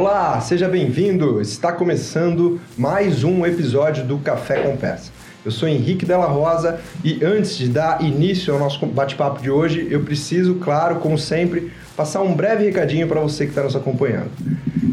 Olá, seja bem-vindo. Está começando mais um episódio do Café com Peça. Eu sou Henrique Della Rosa e antes de dar início ao nosso bate-papo de hoje, eu preciso, claro, como sempre, passar um breve recadinho para você que está nos acompanhando.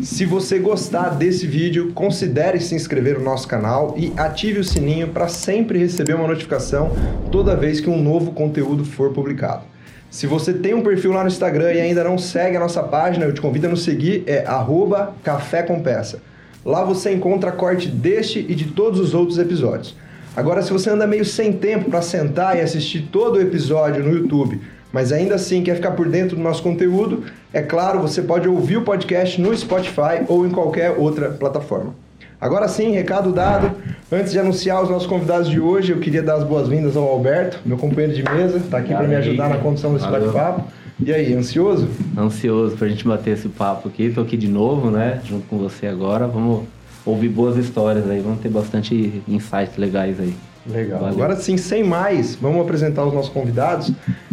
Se você gostar desse vídeo, considere se inscrever no nosso canal e ative o sininho para sempre receber uma notificação toda vez que um novo conteúdo for publicado. Se você tem um perfil lá no Instagram e ainda não segue a nossa página, eu te convido a nos seguir, é arroba Café com Peça. Lá você encontra corte deste e de todos os outros episódios. Agora, se você anda meio sem tempo para sentar e assistir todo o episódio no YouTube, mas ainda assim quer ficar por dentro do nosso conteúdo, é claro, você pode ouvir o podcast no Spotify ou em qualquer outra plataforma. Agora sim, recado dado. Antes de anunciar os nossos convidados de hoje, eu queria dar as boas-vindas ao Alberto, meu companheiro de mesa, está aqui para me ajudar na condução desse bate-papo. E aí, ansioso? Ansioso para a gente bater esse papo aqui. Estou aqui de novo, né? Junto com você agora. Vamos ouvir boas histórias aí, vamos ter bastante insights legais aí. Legal. Valeu. Agora sim, sem mais, vamos apresentar os nossos convidados.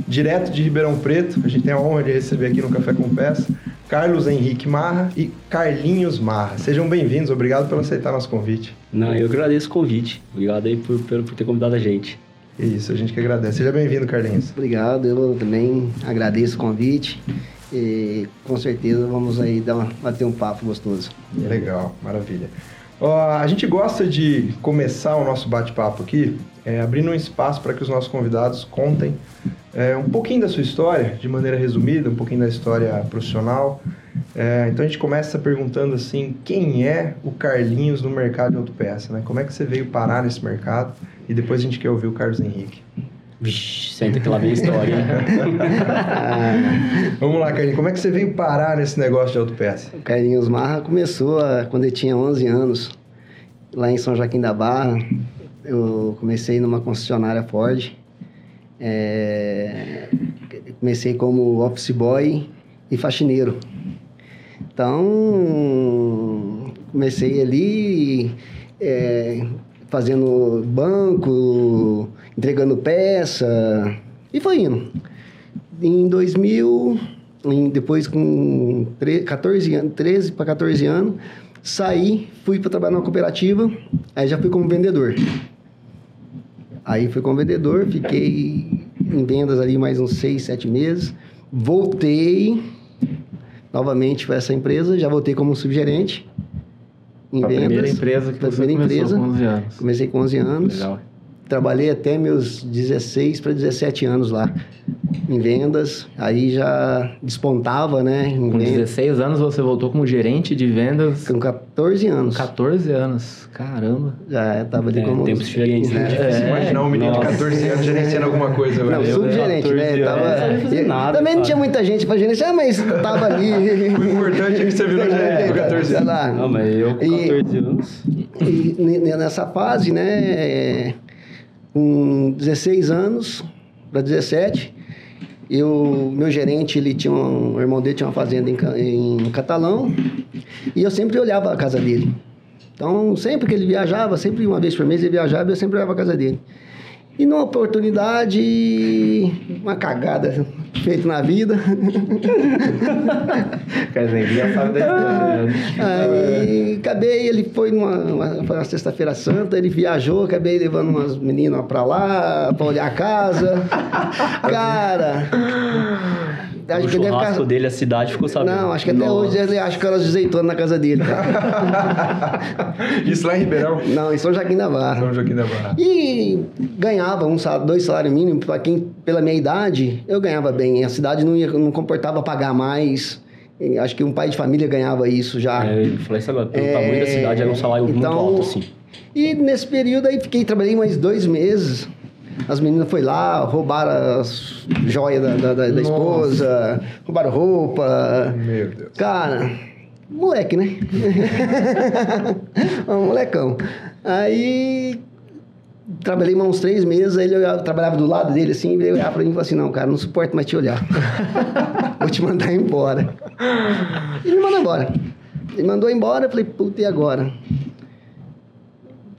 Direto de Ribeirão Preto, a gente tem a honra de receber aqui no Café com Peça, Carlos Henrique Marra e Carlinhos Marra. Sejam bem-vindos, obrigado por aceitar nosso convite. Não, eu agradeço o convite. Obrigado aí por, por, por ter convidado a gente. Isso, a gente que agradece. Seja bem-vindo, Carlinhos. Obrigado, eu também agradeço o convite. E com certeza vamos aí dar uma, bater um papo gostoso. Legal, maravilha. Uh, a gente gosta de começar o nosso bate-papo aqui é, abrindo um espaço para que os nossos convidados contem é, um pouquinho da sua história, de maneira resumida, um pouquinho da história profissional. É, então a gente começa perguntando assim, quem é o Carlinhos no mercado de autopeça? Né? Como é que você veio parar nesse mercado? E depois a gente quer ouvir o Carlos Henrique. Vixe, senta que lá vem a história. Vamos lá, Carlinhos. Como é que você veio parar nesse negócio de autopeça? O Carlinhos Marra começou quando ele tinha 11 anos, lá em São Joaquim da Barra. Eu comecei numa concessionária Ford. É... Comecei como office boy e faxineiro. Então, comecei ali é, fazendo banco, entregando peça, e foi indo. Em 2000, em, depois com 14 anos, 13 para 14 anos, saí, fui para trabalhar numa cooperativa, aí já fui como vendedor. Aí fui como vendedor, fiquei em vendas ali mais uns 6, 7 meses, voltei novamente para essa empresa, já voltei como subgerente em vendas. primeira empresa que você primeira empresa, com 11 anos. Comecei com 11 anos. Legal. Trabalhei até meus 16 para 17 anos lá em vendas, aí já despontava, né? Com vendas. 16 anos você voltou como gerente de vendas? Com 14 anos. 14 anos, caramba. Já estava ali é, como... Tempos diferentes, né? É, é, imaginar um menino Nossa. de 14 anos gerenciando alguma coisa. Não, subgerente, né? Tava... É, nada, também não tinha muita gente para gerenciar, mas tava ali. o importante é que você virou gerente com 14 anos. Não, mas eu com 14 e, anos... E, e nessa fase, né com 16 anos para 17, eu, meu gerente, ele tinha um, o irmão dele tinha uma fazenda em, em Catalão, e eu sempre olhava a casa dele. Então, sempre que ele viajava, sempre uma vez por mês ele viajava, eu sempre olhava a casa dele. E numa oportunidade, uma cagada feita na vida. Casinha sabe da Aí acabei, ele foi numa uma, foi uma sexta-feira santa, ele viajou, acabei levando umas meninas pra lá, pra olhar a casa. Cara, Acho o que churrasco deve ficar... dele, a cidade ficou sabendo. Não, acho que até Nossa. hoje ele acha que elas azeitonas na casa dele. Isso lá em Ribeirão? Não, em São Joaquim da Barra. São Joaquim da Barra. E ganhava um salário, dois salários mínimos, para quem, pela minha idade, eu ganhava bem. A cidade não, ia, não comportava pagar mais. Acho que um pai de família ganhava isso já. É, eu falei, sabe, pelo é... tamanho da cidade era um salário então, muito alto, assim. E nesse período aí fiquei, trabalhei mais dois meses. As meninas foi lá, roubaram as joias da, da, da esposa, roubaram roupa. Meu Deus. Cara, moleque, né? um molecão. Aí trabalhei mais uns três meses, aí ele trabalhava do lado dele assim, ele olhava pra mim e falou assim, não, cara, não suporto mais te olhar. Vou te mandar embora. Ele me mandou embora. Ele mandou embora, eu falei, puta, e agora?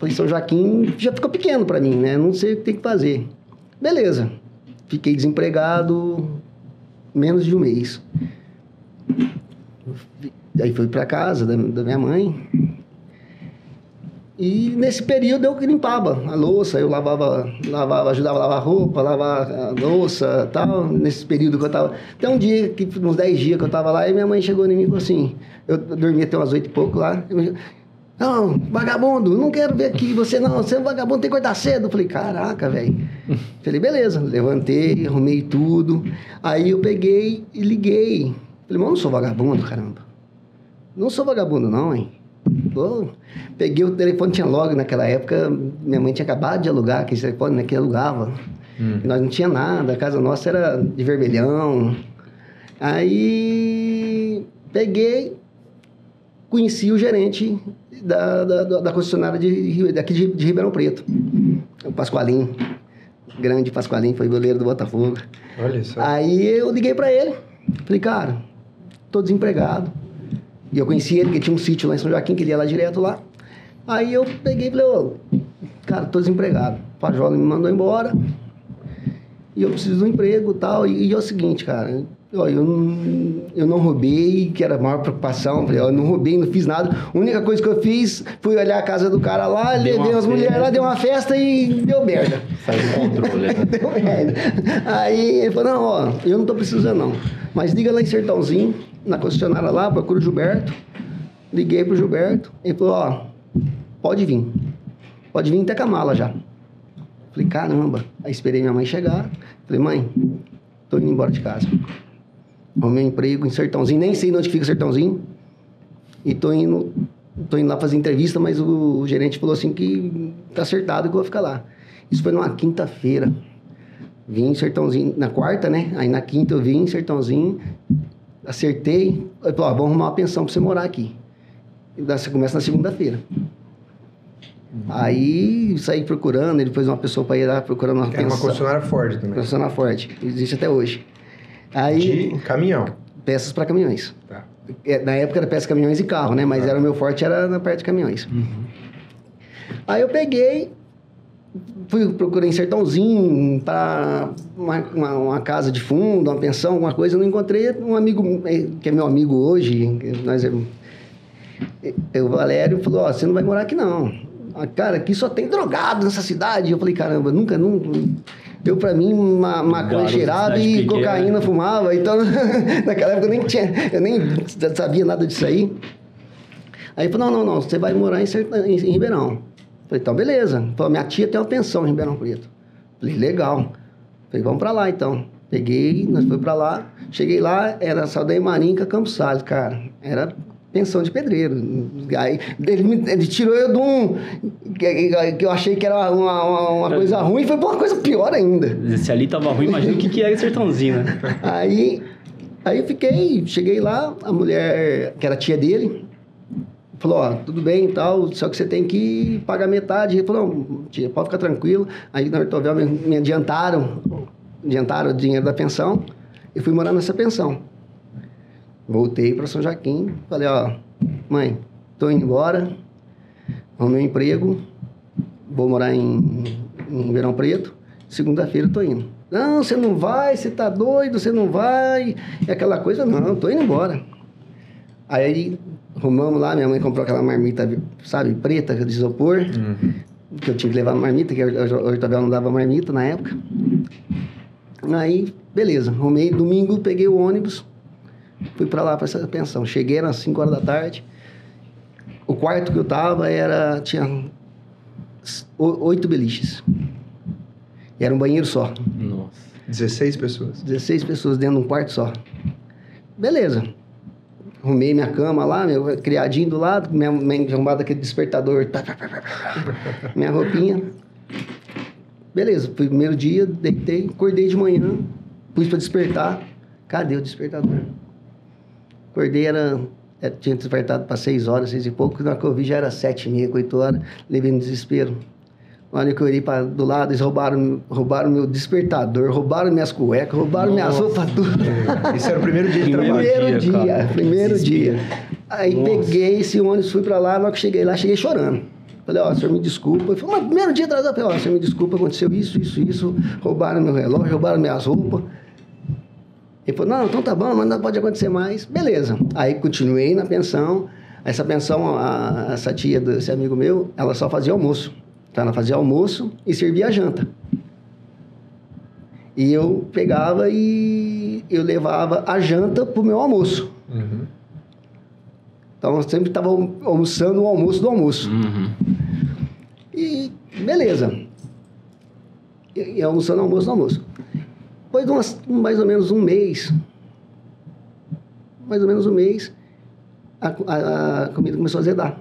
Falei, São Joaquim já ficou pequeno para mim, né? Não sei o que tem que fazer. Beleza. Fiquei desempregado menos de um mês. Aí fui para casa da, da minha mãe. E nesse período eu limpava a louça, eu lavava, lavava, ajudava a lavar roupa, lavar a louça tal. Nesse período que eu tava. Até um dia, que, uns 10 dias que eu tava lá, e minha mãe chegou em mim e falou assim: eu dormia até umas 8 e pouco lá. Não, vagabundo, não quero ver aqui você não, você é um vagabundo, tem que acordar cedo. Eu falei, caraca, velho. Falei, beleza, levantei, arrumei tudo. Aí eu peguei e liguei. Falei, mas eu não sou vagabundo, caramba. Não sou vagabundo, não, hein? Pô, peguei o telefone, tinha logo naquela época, minha mãe tinha acabado de alugar aquele telefone, né, que alugava. Hum. Nós não tinha nada, a casa nossa era de vermelhão. Aí peguei, conheci o gerente da, da, da concessionária de, daqui de, de Ribeirão Preto, o Pascoalinho. Grande Pascoalinho, foi goleiro do Botafogo. Olha só. Aí eu liguei para ele, falei, cara, tô desempregado e eu conheci ele, porque tinha um sítio lá em São Joaquim, que ele ia lá direto lá. Aí eu peguei e falei, ô, cara, tô desempregado. O Pajola me mandou embora. E eu preciso de um emprego e tal. E, e é o seguinte, cara, ó, eu, não, eu não roubei, que era a maior preocupação. Falei, eu não roubei, não fiz nada. A única coisa que eu fiz foi olhar a casa do cara lá, deu levei umas mulheres lá, deu uma festa e deu merda. Saiu do controle, né? deu merda. Aí ele falou, não, ó, eu não tô precisando não. Mas liga lá em Sertãozinho, na concessionária lá, procura o Gilberto. Liguei pro Gilberto. Ele falou, ó, pode vir. Pode vir até com a mala já. Falei, caramba. Aí esperei minha mãe chegar. Falei, mãe, tô indo embora de casa. Arrumei um emprego em Sertãozinho, nem sei onde fica Sertãozinho. E tô indo, tô indo lá fazer entrevista, mas o, o gerente falou assim que tá acertado que eu vou ficar lá. Isso foi numa quinta-feira. Vim em Sertãozinho, na quarta, né? Aí na quinta eu vim em Sertãozinho, acertei. Ele falou, ó, vamos arrumar uma pensão pra você morar aqui. Você começa na segunda-feira. Aí saí procurando, ele pôs uma pessoa para ir lá procurando uma Era uma pensão. concessionária Ford também. Concessionária Ford, existe até hoje. Aí, De caminhão. peças para caminhões. Tá. É, Na época era peça caminhões e carro, né? Mas era o meu forte era na parte de caminhões. Aí eu peguei, fui procurei em Sertãozinho para uma, uma, uma casa de fundo, uma pensão, alguma coisa. Não encontrei um amigo eh, que é meu amigo hoje, nós é- eh, o Valério falou: Ó, você não vai morar aqui não. Ah, Cara, aqui só tem drogado nessa cidade. Eu falei: Caramba, nunca, nunca. Eu, pra mim, ma maconha cidade e cocaína fumava. Então, naquela época eu nem tinha, eu nem sabia nada disso aí. Aí ele falou, não, não, não, você vai morar em, em, em Ribeirão. Falei, então, beleza. Falou, minha tia tem uma pensão em Ribeirão Preto. Falei, legal. Falei, vamos pra lá, então. Peguei, nós fomos pra lá. Cheguei lá, era Saldanha Marinca, Campos Salles, cara. Era pensão de pedreiro. Aí, ele, ele tirou eu de um... Que, que eu achei que era uma, uma, uma coisa ruim, foi pra uma coisa pior ainda. Se ali tava ruim, imagina o que, que é sertãozinho, né? Aí, aí eu fiquei, cheguei lá, a mulher, que era tia dele, falou, ó, tudo bem e tal, só que você tem que pagar metade. Ele falou, não, tia, pode ficar tranquilo. Aí na Hortovel me, me adiantaram, adiantaram o dinheiro da pensão, e fui morar nessa pensão. Voltei para São Joaquim, falei, ó, mãe, tô indo embora, arrumei um emprego, vou morar em, em Ribeirão Preto, segunda-feira tô indo. Não, você não vai, você tá doido, você não vai, e aquela coisa, não, tô indo embora. Aí arrumamos lá, minha mãe comprou aquela marmita, sabe, preta, de isopor, que eu tinha que levar marmita, que a Hortovel não dava marmita na época. Aí, beleza, arrumei, domingo peguei o ônibus, fui pra lá, pra essa pensão. Cheguei, eram 5 horas da tarde, o quarto que eu tava era, tinha oito beliches. E era um banheiro só. Nossa. 16 pessoas. 16 pessoas dentro de um quarto só. Beleza. Arrumei minha cama lá, meu criadinho do lado, minha, minha arrumada aquele despertador. Pá, pá, pá, minha roupinha. Beleza, primeiro dia, deitei, acordei de manhã, pus pra despertar. Cadê o despertador? Acordei, era, era- tinha despertado para 6 horas, 6 e pouco, na hora que eu vi já era 7 e meia, 8 horas, levei no desespero. Na hora que eu olhei para do lado, eles roubaram, roubaram meu despertador, roubaram minhas cuecas, roubaram minhas Nossa. roupas, tudo. Esse era o primeiro dia de Primeiro trabalho. Primeiro dia, primeiro dia. Aí Nossa. peguei esse ônibus, fui pra lá, na hora que cheguei lá, cheguei chorando. Falei, ó, senhor me desculpa. Ele falou, mas primeiro dia atrasado, eu falei, ó, senhor me desculpa, aconteceu isso, isso, isso, roubaram meu relógio, roubaram minhas roupas. Ele falou, não, então tá bom, mas não pode acontecer mais. Beleza. Aí continuei na pensão. Essa pensão, a, essa tia desse amigo meu, ela só fazia almoço. Então ela fazia almoço e servia a janta. E eu pegava e eu levava a janta pro meu almoço. Então eu sempre estava almoçando o almoço do almoço. Uhum. E beleza. E, e almoçando o almoço do almoço. Depois de umas, mais ou menos um mês, mais ou menos um mês, a, a- a comida começou a azedar.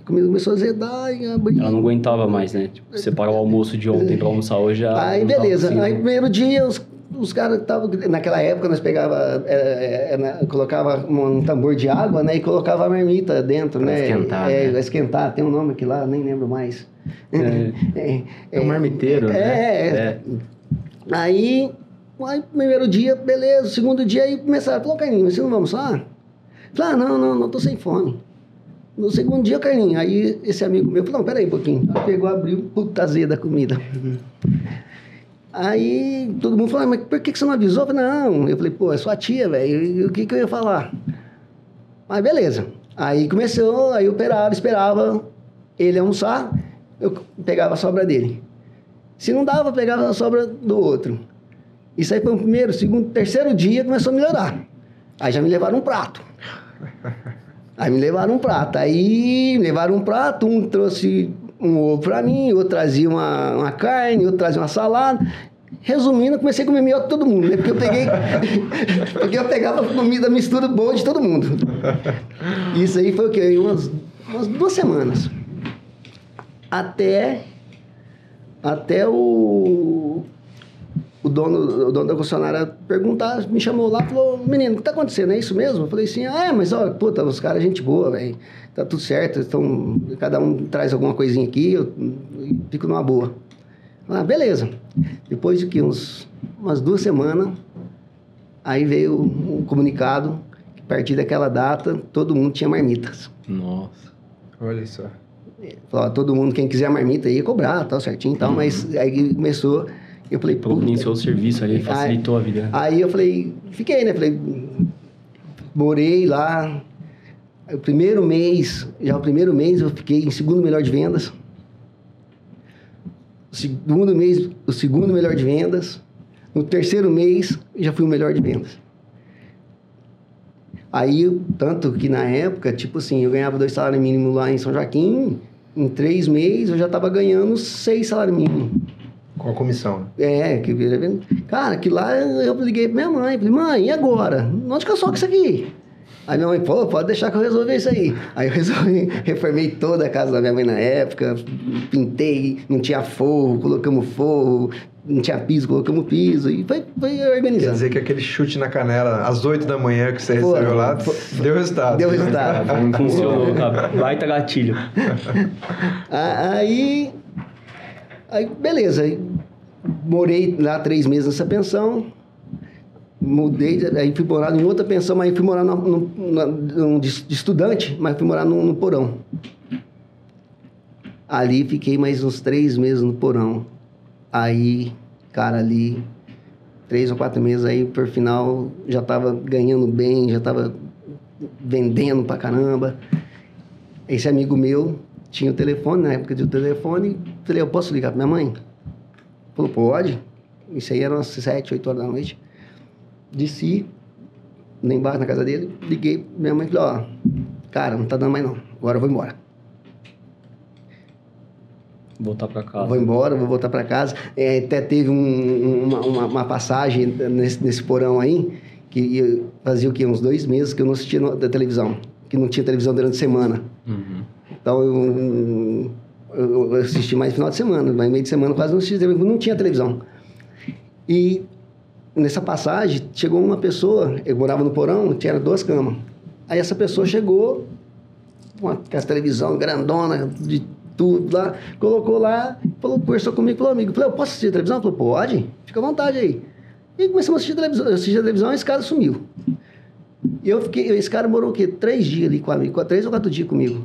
A comida começou a azedar e abrir. Ela não aguentava mais, né? Tipo, separar o almoço de ontem pra almoçar hoje já. Aí tava beleza. conseguindo. Aí primeiro dia os, os caras estavam. Naquela época nós pegava, é, é, né, colocava um tambor de água, né? E colocava a marmita dentro, Pra né? esquentar, É, né? esquentar, tem um nome aqui lá, nem lembro mais. É. É, É um marmiteiro, é, né? É, É. Aí, aí, primeiro dia, beleza. Segundo dia, aí começaram, falou, Carlinhos, você não vai almoçar? Falei, ah, não, não, não tô sem fome. No segundo dia, Carlinhos, aí esse amigo meu falou, não, peraí um pouquinho. Aí pegou, abriu, puta azeda a comida. Aí todo mundo falou, "Ah, mas por que você não avisou? Eu falei, não. Eu falei, pô, é sua tia, velho. O que que eu ia falar? Mas beleza. Aí começou, aí eu esperava, esperava ele almoçar, eu pegava a sobra dele. Se não dava, pegava a sobra do outro. Isso aí foi o primeiro, segundo, terceiro dia começou a melhorar. Aí já me levaram um prato. Aí me levaram um prato. Aí me levaram um prato, um trouxe um ovo pra mim, outro trazia uma, uma carne, outro trazia uma salada. Resumindo, eu comecei a comer melhor que todo mundo, né? Porque eu peguei. porque eu pegava comida, mistura boa de todo mundo. Isso aí foi o quê? Umas, umas duas semanas. Até. Até o. O dono, o dono da concessionária perguntar, me chamou lá e falou: Menino, o que tá acontecendo? É isso mesmo? Eu falei assim: Ah, é, mas ó, puta, os caras, gente boa, velho. Tá tudo certo, então cada um traz alguma coisinha aqui, eu fico numa boa. Ah, beleza. Depois de que uns, umas duas semanas, aí veio um comunicado que a partir daquela data todo mundo tinha marmitas. Nossa. Olha só. Falou, todo mundo, quem quiser marmita ia cobrar, tal, certinho e tal, mas aí começou, eu falei, puta. iniciou o serviço ali, facilitou a vida. Aí eu falei, fiquei, né? Falei, morei lá. O primeiro mês, já o primeiro mês eu fiquei em segundo melhor de vendas. O segundo mês, o segundo melhor de vendas. No terceiro mês, já fui o melhor de vendas. Aí, tanto que na época, tipo assim, eu ganhava dois salários mínimos lá em São Joaquim, em três meses eu já estava ganhando seis salários mínimos. Com a comissão. É, que cara, que lá eu liguei pra minha mãe, falei, mãe, e agora? Onde que eu soco isso aqui? Aí minha mãe, pô, pode deixar que eu resolver isso aí. Aí eu resolvi, reformei toda a casa da minha mãe na época, pintei, não tinha forro, colocamos forro, não tinha piso, colocamos piso, e foi, foi Quer dizer que aquele chute na canela às 8 da manhã que você Foi, recebeu lá, foi- deu resultado. Deu resultado. Funcionou, cara. Baita gatilho. Aí, aí beleza, morei lá três meses nessa pensão, mudei, aí fui morar em outra pensão, mas fui morar no, no- num de estudante, mas fui morar no, no porão. Ali fiquei mais uns três meses no porão. Aí, cara, ali, três ou quatro meses, aí por final já tava ganhando bem, já tava vendendo pra caramba. Esse amigo meu tinha o telefone, na época de telefone, falei, eu posso ligar pra minha mãe? Falou, pode. Isso aí era umas sete, oito horas da noite. Desci, lá embaixo na casa dele, liguei pra minha mãe e falei, ó, cara, não tá dando mais não, agora eu vou embora. Voltar pra casa. Vou embora, vou voltar para casa. É, até teve um- uma, uma- uma passagem nesse, nesse porão aí, que fazia o quê? Uns dois meses que eu não assistia no- da televisão. Que não tinha televisão durante a semana. Uhum. Então eu, eu, eu assisti mais final de semana, mas meio de semana quase não assisti televisão, não tinha televisão. E nessa passagem chegou uma pessoa, eu morava no porão, tinha duas camas. Aí essa pessoa chegou, com a, com a televisão grandona, de tudo lá, colocou lá, falou, conversou comigo, falou, amigo, falei, eu posso assistir a televisão? Falou, pode, fica à vontade aí. E começamos a assistir a televisão, eu assisti a televisão e esse cara sumiu. E eu fiquei, esse cara morou o quê? Três dias ali comigo, três ou quatro dias comigo.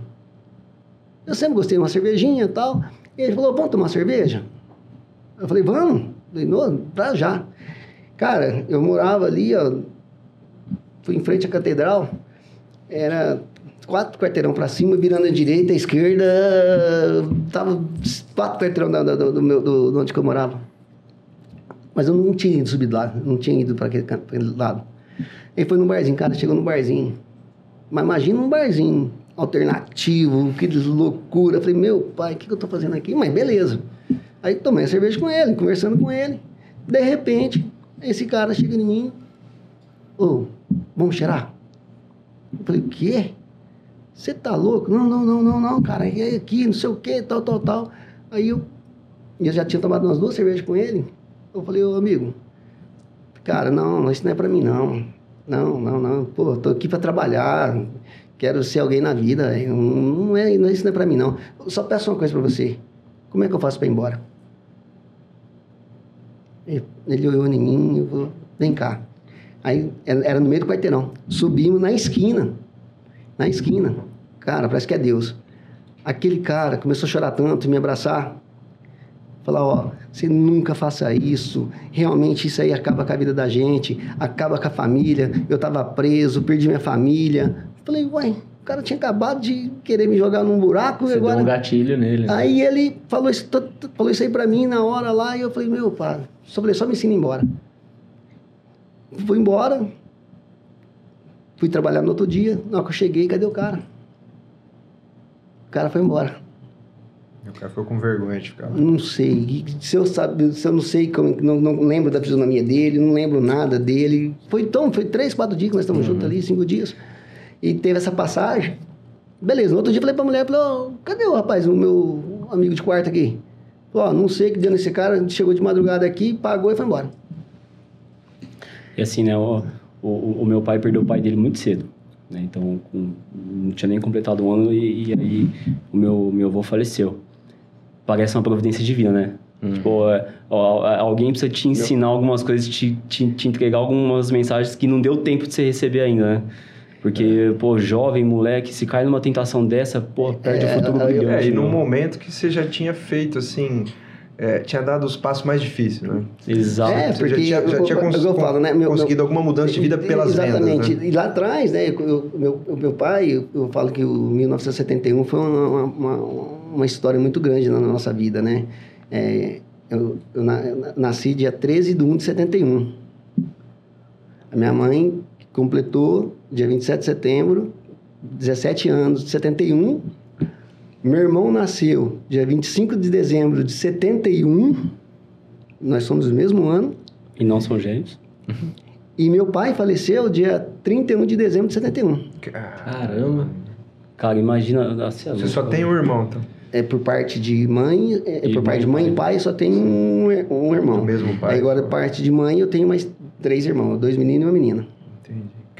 Eu sempre gostei de uma cervejinha e tal. E ele falou, vamos tomar cerveja? Eu falei, vamos. Falei, não, pra já. Cara, eu morava ali, ó, fui em frente à catedral, era quatro quarteirão para cima, virando à direita, à esquerda, tava quatro quarteirão do, do, meu, do, do onde eu morava. Mas eu não tinha ido subido lá, não tinha ido para aquele, aquele lado. Ele foi no barzinho, cara, chegou no barzinho. Mas imagina um barzinho alternativo, que loucura. Falei, meu pai, o que, que eu tô fazendo aqui? Mas beleza. Aí tomei a cerveja com ele, conversando com ele. De repente, esse cara chega em mim, ô, vamos cheirar? Eu falei, o quê? Você tá louco? Não, não, não, não, não, cara, é aqui, não sei o quê, tal, tal, tal. Aí eu, eu já tinha tomado umas duas cervejas com ele. Eu falei, ô amigo, cara, não, isso não é pra mim, não. Não, não, não. Pô, tô aqui pra trabalhar, quero ser alguém na vida. Não, é, isso não é pra mim, não. Eu só peço uma coisa pra você. Como é que eu faço pra ir embora? Ele olhou em mim e falou, vem cá. Aí era no meio do quarteirão. Subimos na esquina. Na esquina. Cara, parece que é Deus. Aquele cara começou a chorar tanto, me abraçar. Falar, ó, você nunca faça isso. Realmente isso aí acaba com a vida da gente, acaba com a família. Eu tava preso, perdi minha família. Falei, uai, o cara tinha acabado de querer me jogar num buraco Você e agora. deu um gatilho nele. né? Aí ele falou isso, falou isso aí pra mim na hora lá e eu falei, meu pai, só falei, só me ensina embora. Fui embora, fui trabalhar no outro dia, na hora que eu cheguei, cadê o cara? O cara foi embora. O cara ficou com vergonha de ficar lá. Não sei, se eu, sabe, se eu não sei, como, não, não lembro da fisionomia dele, não lembro nada dele. Foi tão, foi três, quatro dias que nós estamos juntos ali, cinco dias. E teve essa passagem. Beleza, no outro dia eu falei pra mulher, falei, ó, cadê o rapaz, o meu amigo de quarto aqui? Ó, não sei que deu nesse cara, chegou de madrugada aqui, pagou e foi embora. E assim, né, o, o, o meu pai perdeu o pai dele muito cedo. Né? Então, com- não tinha nem completado um ano e, e aí o meu, meu avô faleceu. Parece uma providência divina, né? Tipo, é, ó, alguém precisa te ensinar algumas coisas, te, te, te entregar algumas mensagens que não deu tempo de você receber ainda, né? Porque, pô, jovem, moleque, se cai numa tentação dessa, pô, perde É, o futuro aí eu- brilhante. É, e né? num momento que você já tinha feito, assim, é, tinha dado os passos mais difíceis, né? Exato. É, Você porque já tinha, já eu- tinha cons- eu falo, né, meu- conseguido meu- alguma mudança de vida pelas Exatamente. vendas, né? E lá atrás, né, eu, meu, o meu pai, eu, eu falo que o 1971 foi uma, uma, uma história muito grande na nossa vida, né? É, eu, eu na- eu nasci dia 13 de 1 de 71. A minha mãe completou dia 27 de setembro, 17 anos de 71. Meu irmão nasceu dia 25 de dezembro de 71. Nós somos do mesmo ano. E não são gêmeos. E meu pai faleceu dia 31 de dezembro de 71. Caramba. Cara, imagina... Assim, Você só tem um irmão, então. É por parte de mãe, é, E por parte de mãe e pai, só tem um, um irmão. Do mesmo pai. Aí agora, por parte de mãe, eu tenho mais três irmãos, dois meninos e uma menina.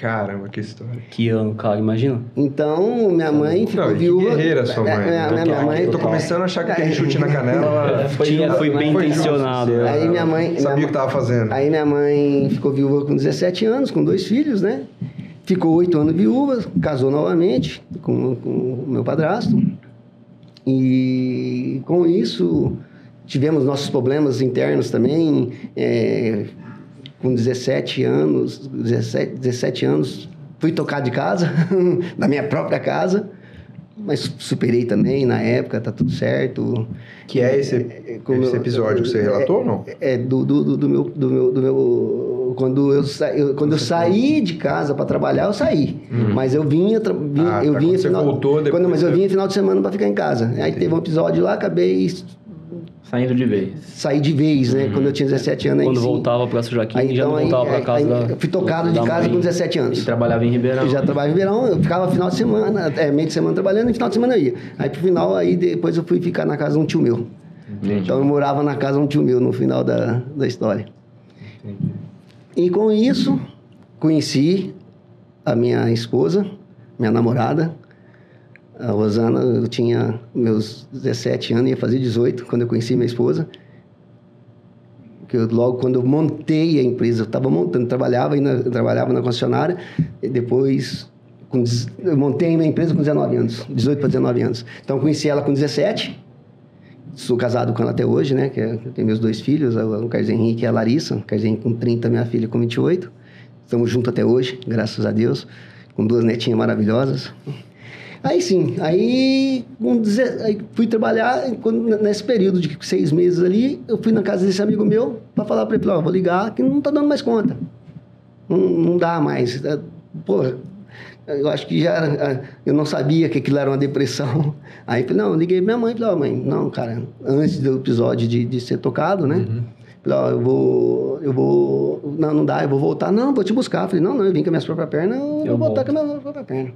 Caramba, que história. Que ano, cara, imagina. Então, minha mãe ficou Não, viúva. guerreira sua mãe. É, né? Minha, minha mãe. Eu tô começando a achar que aquele chute na canela... ela- Tinha, foi bem Foi justo, intencionado. assim, né? Aí minha mãe- Sabia minha o que tava fazendo. Aí minha mãe ficou viúva com 17 anos, com dois filhos, né? Ficou oito anos viúva, casou novamente com, com o meu padrasto. E com isso tivemos nossos problemas internos também. é, com 17 anos, 17, 17 anos, fui tocar de casa, da minha própria casa. Mas superei também na época, tá tudo certo. Que é esse, como esse episódio que você relatou ou não? É, do, do, do, meu, do, meu, do meu... Quando eu, sa, eu, quando eu saí de casa para trabalhar, eu saí. Mas eu vinha... vinha Ah, eu tá, vinha quando você voltou, depois quando, Mas eu vinha final de semana para ficar em casa. Aí teve um episódio lá, acabei... Saindo de vez. Saí de vez, né? Quando eu tinha 17 anos. aí Quando sim. voltava pra São Joaquim, Aí, já não então, aí- voltava aí- casa aí da... Eu fui tocado de da casa mãe. com 17 E anos. trabalhava em Ribeirão. Eu já trabalhava em verão, eu ficava final de semana, é, meio de semana trabalhando e final de semana eu ia. Aí pro final, aí depois eu fui ficar na casa de um tio meu. Então eu morava na casa de um tio meu no final da, da história. E com isso, conheci a minha esposa, minha namorada, a Rosana. Eu tinha meus 17 anos, ia fazer 18 quando eu conheci minha esposa. Que eu, logo quando eu montei a empresa, eu estava montando, trabalhava, eu trabalhava na concessionária, e depois com, eu montei a minha empresa com 19 anos, 18 para 19 anos. Então eu conheci ela com 17, sou casado com ela até hoje, né? Que é, eu tenho meus dois filhos, o Carlos Henrique e a Larissa. O Carlos Henrique com 30, minha filha com 28. Estamos juntos até hoje, graças a Deus. Com duas netinhas maravilhosas. Aí sim, aí, aí fui trabalhar, quando, nesse período de seis meses ali, eu fui na casa desse amigo meu para falar para ele, ó, vou ligar que não tá dando mais conta. Não, não dá mais. É, pô, eu acho que já era, eu não sabia que aquilo era uma depressão. Aí falei, não, liguei minha mãe, falei, ó, mãe, não, cara, antes do episódio de, de ser tocado, né? Uhum. Falei, ó, eu vou, eu vou, não, não dá, eu vou voltar. Não, vou te buscar. Falei, não, não, eu vim com as minhas próprias pernas, eu, eu vou voltar com as minhas próprias pernas.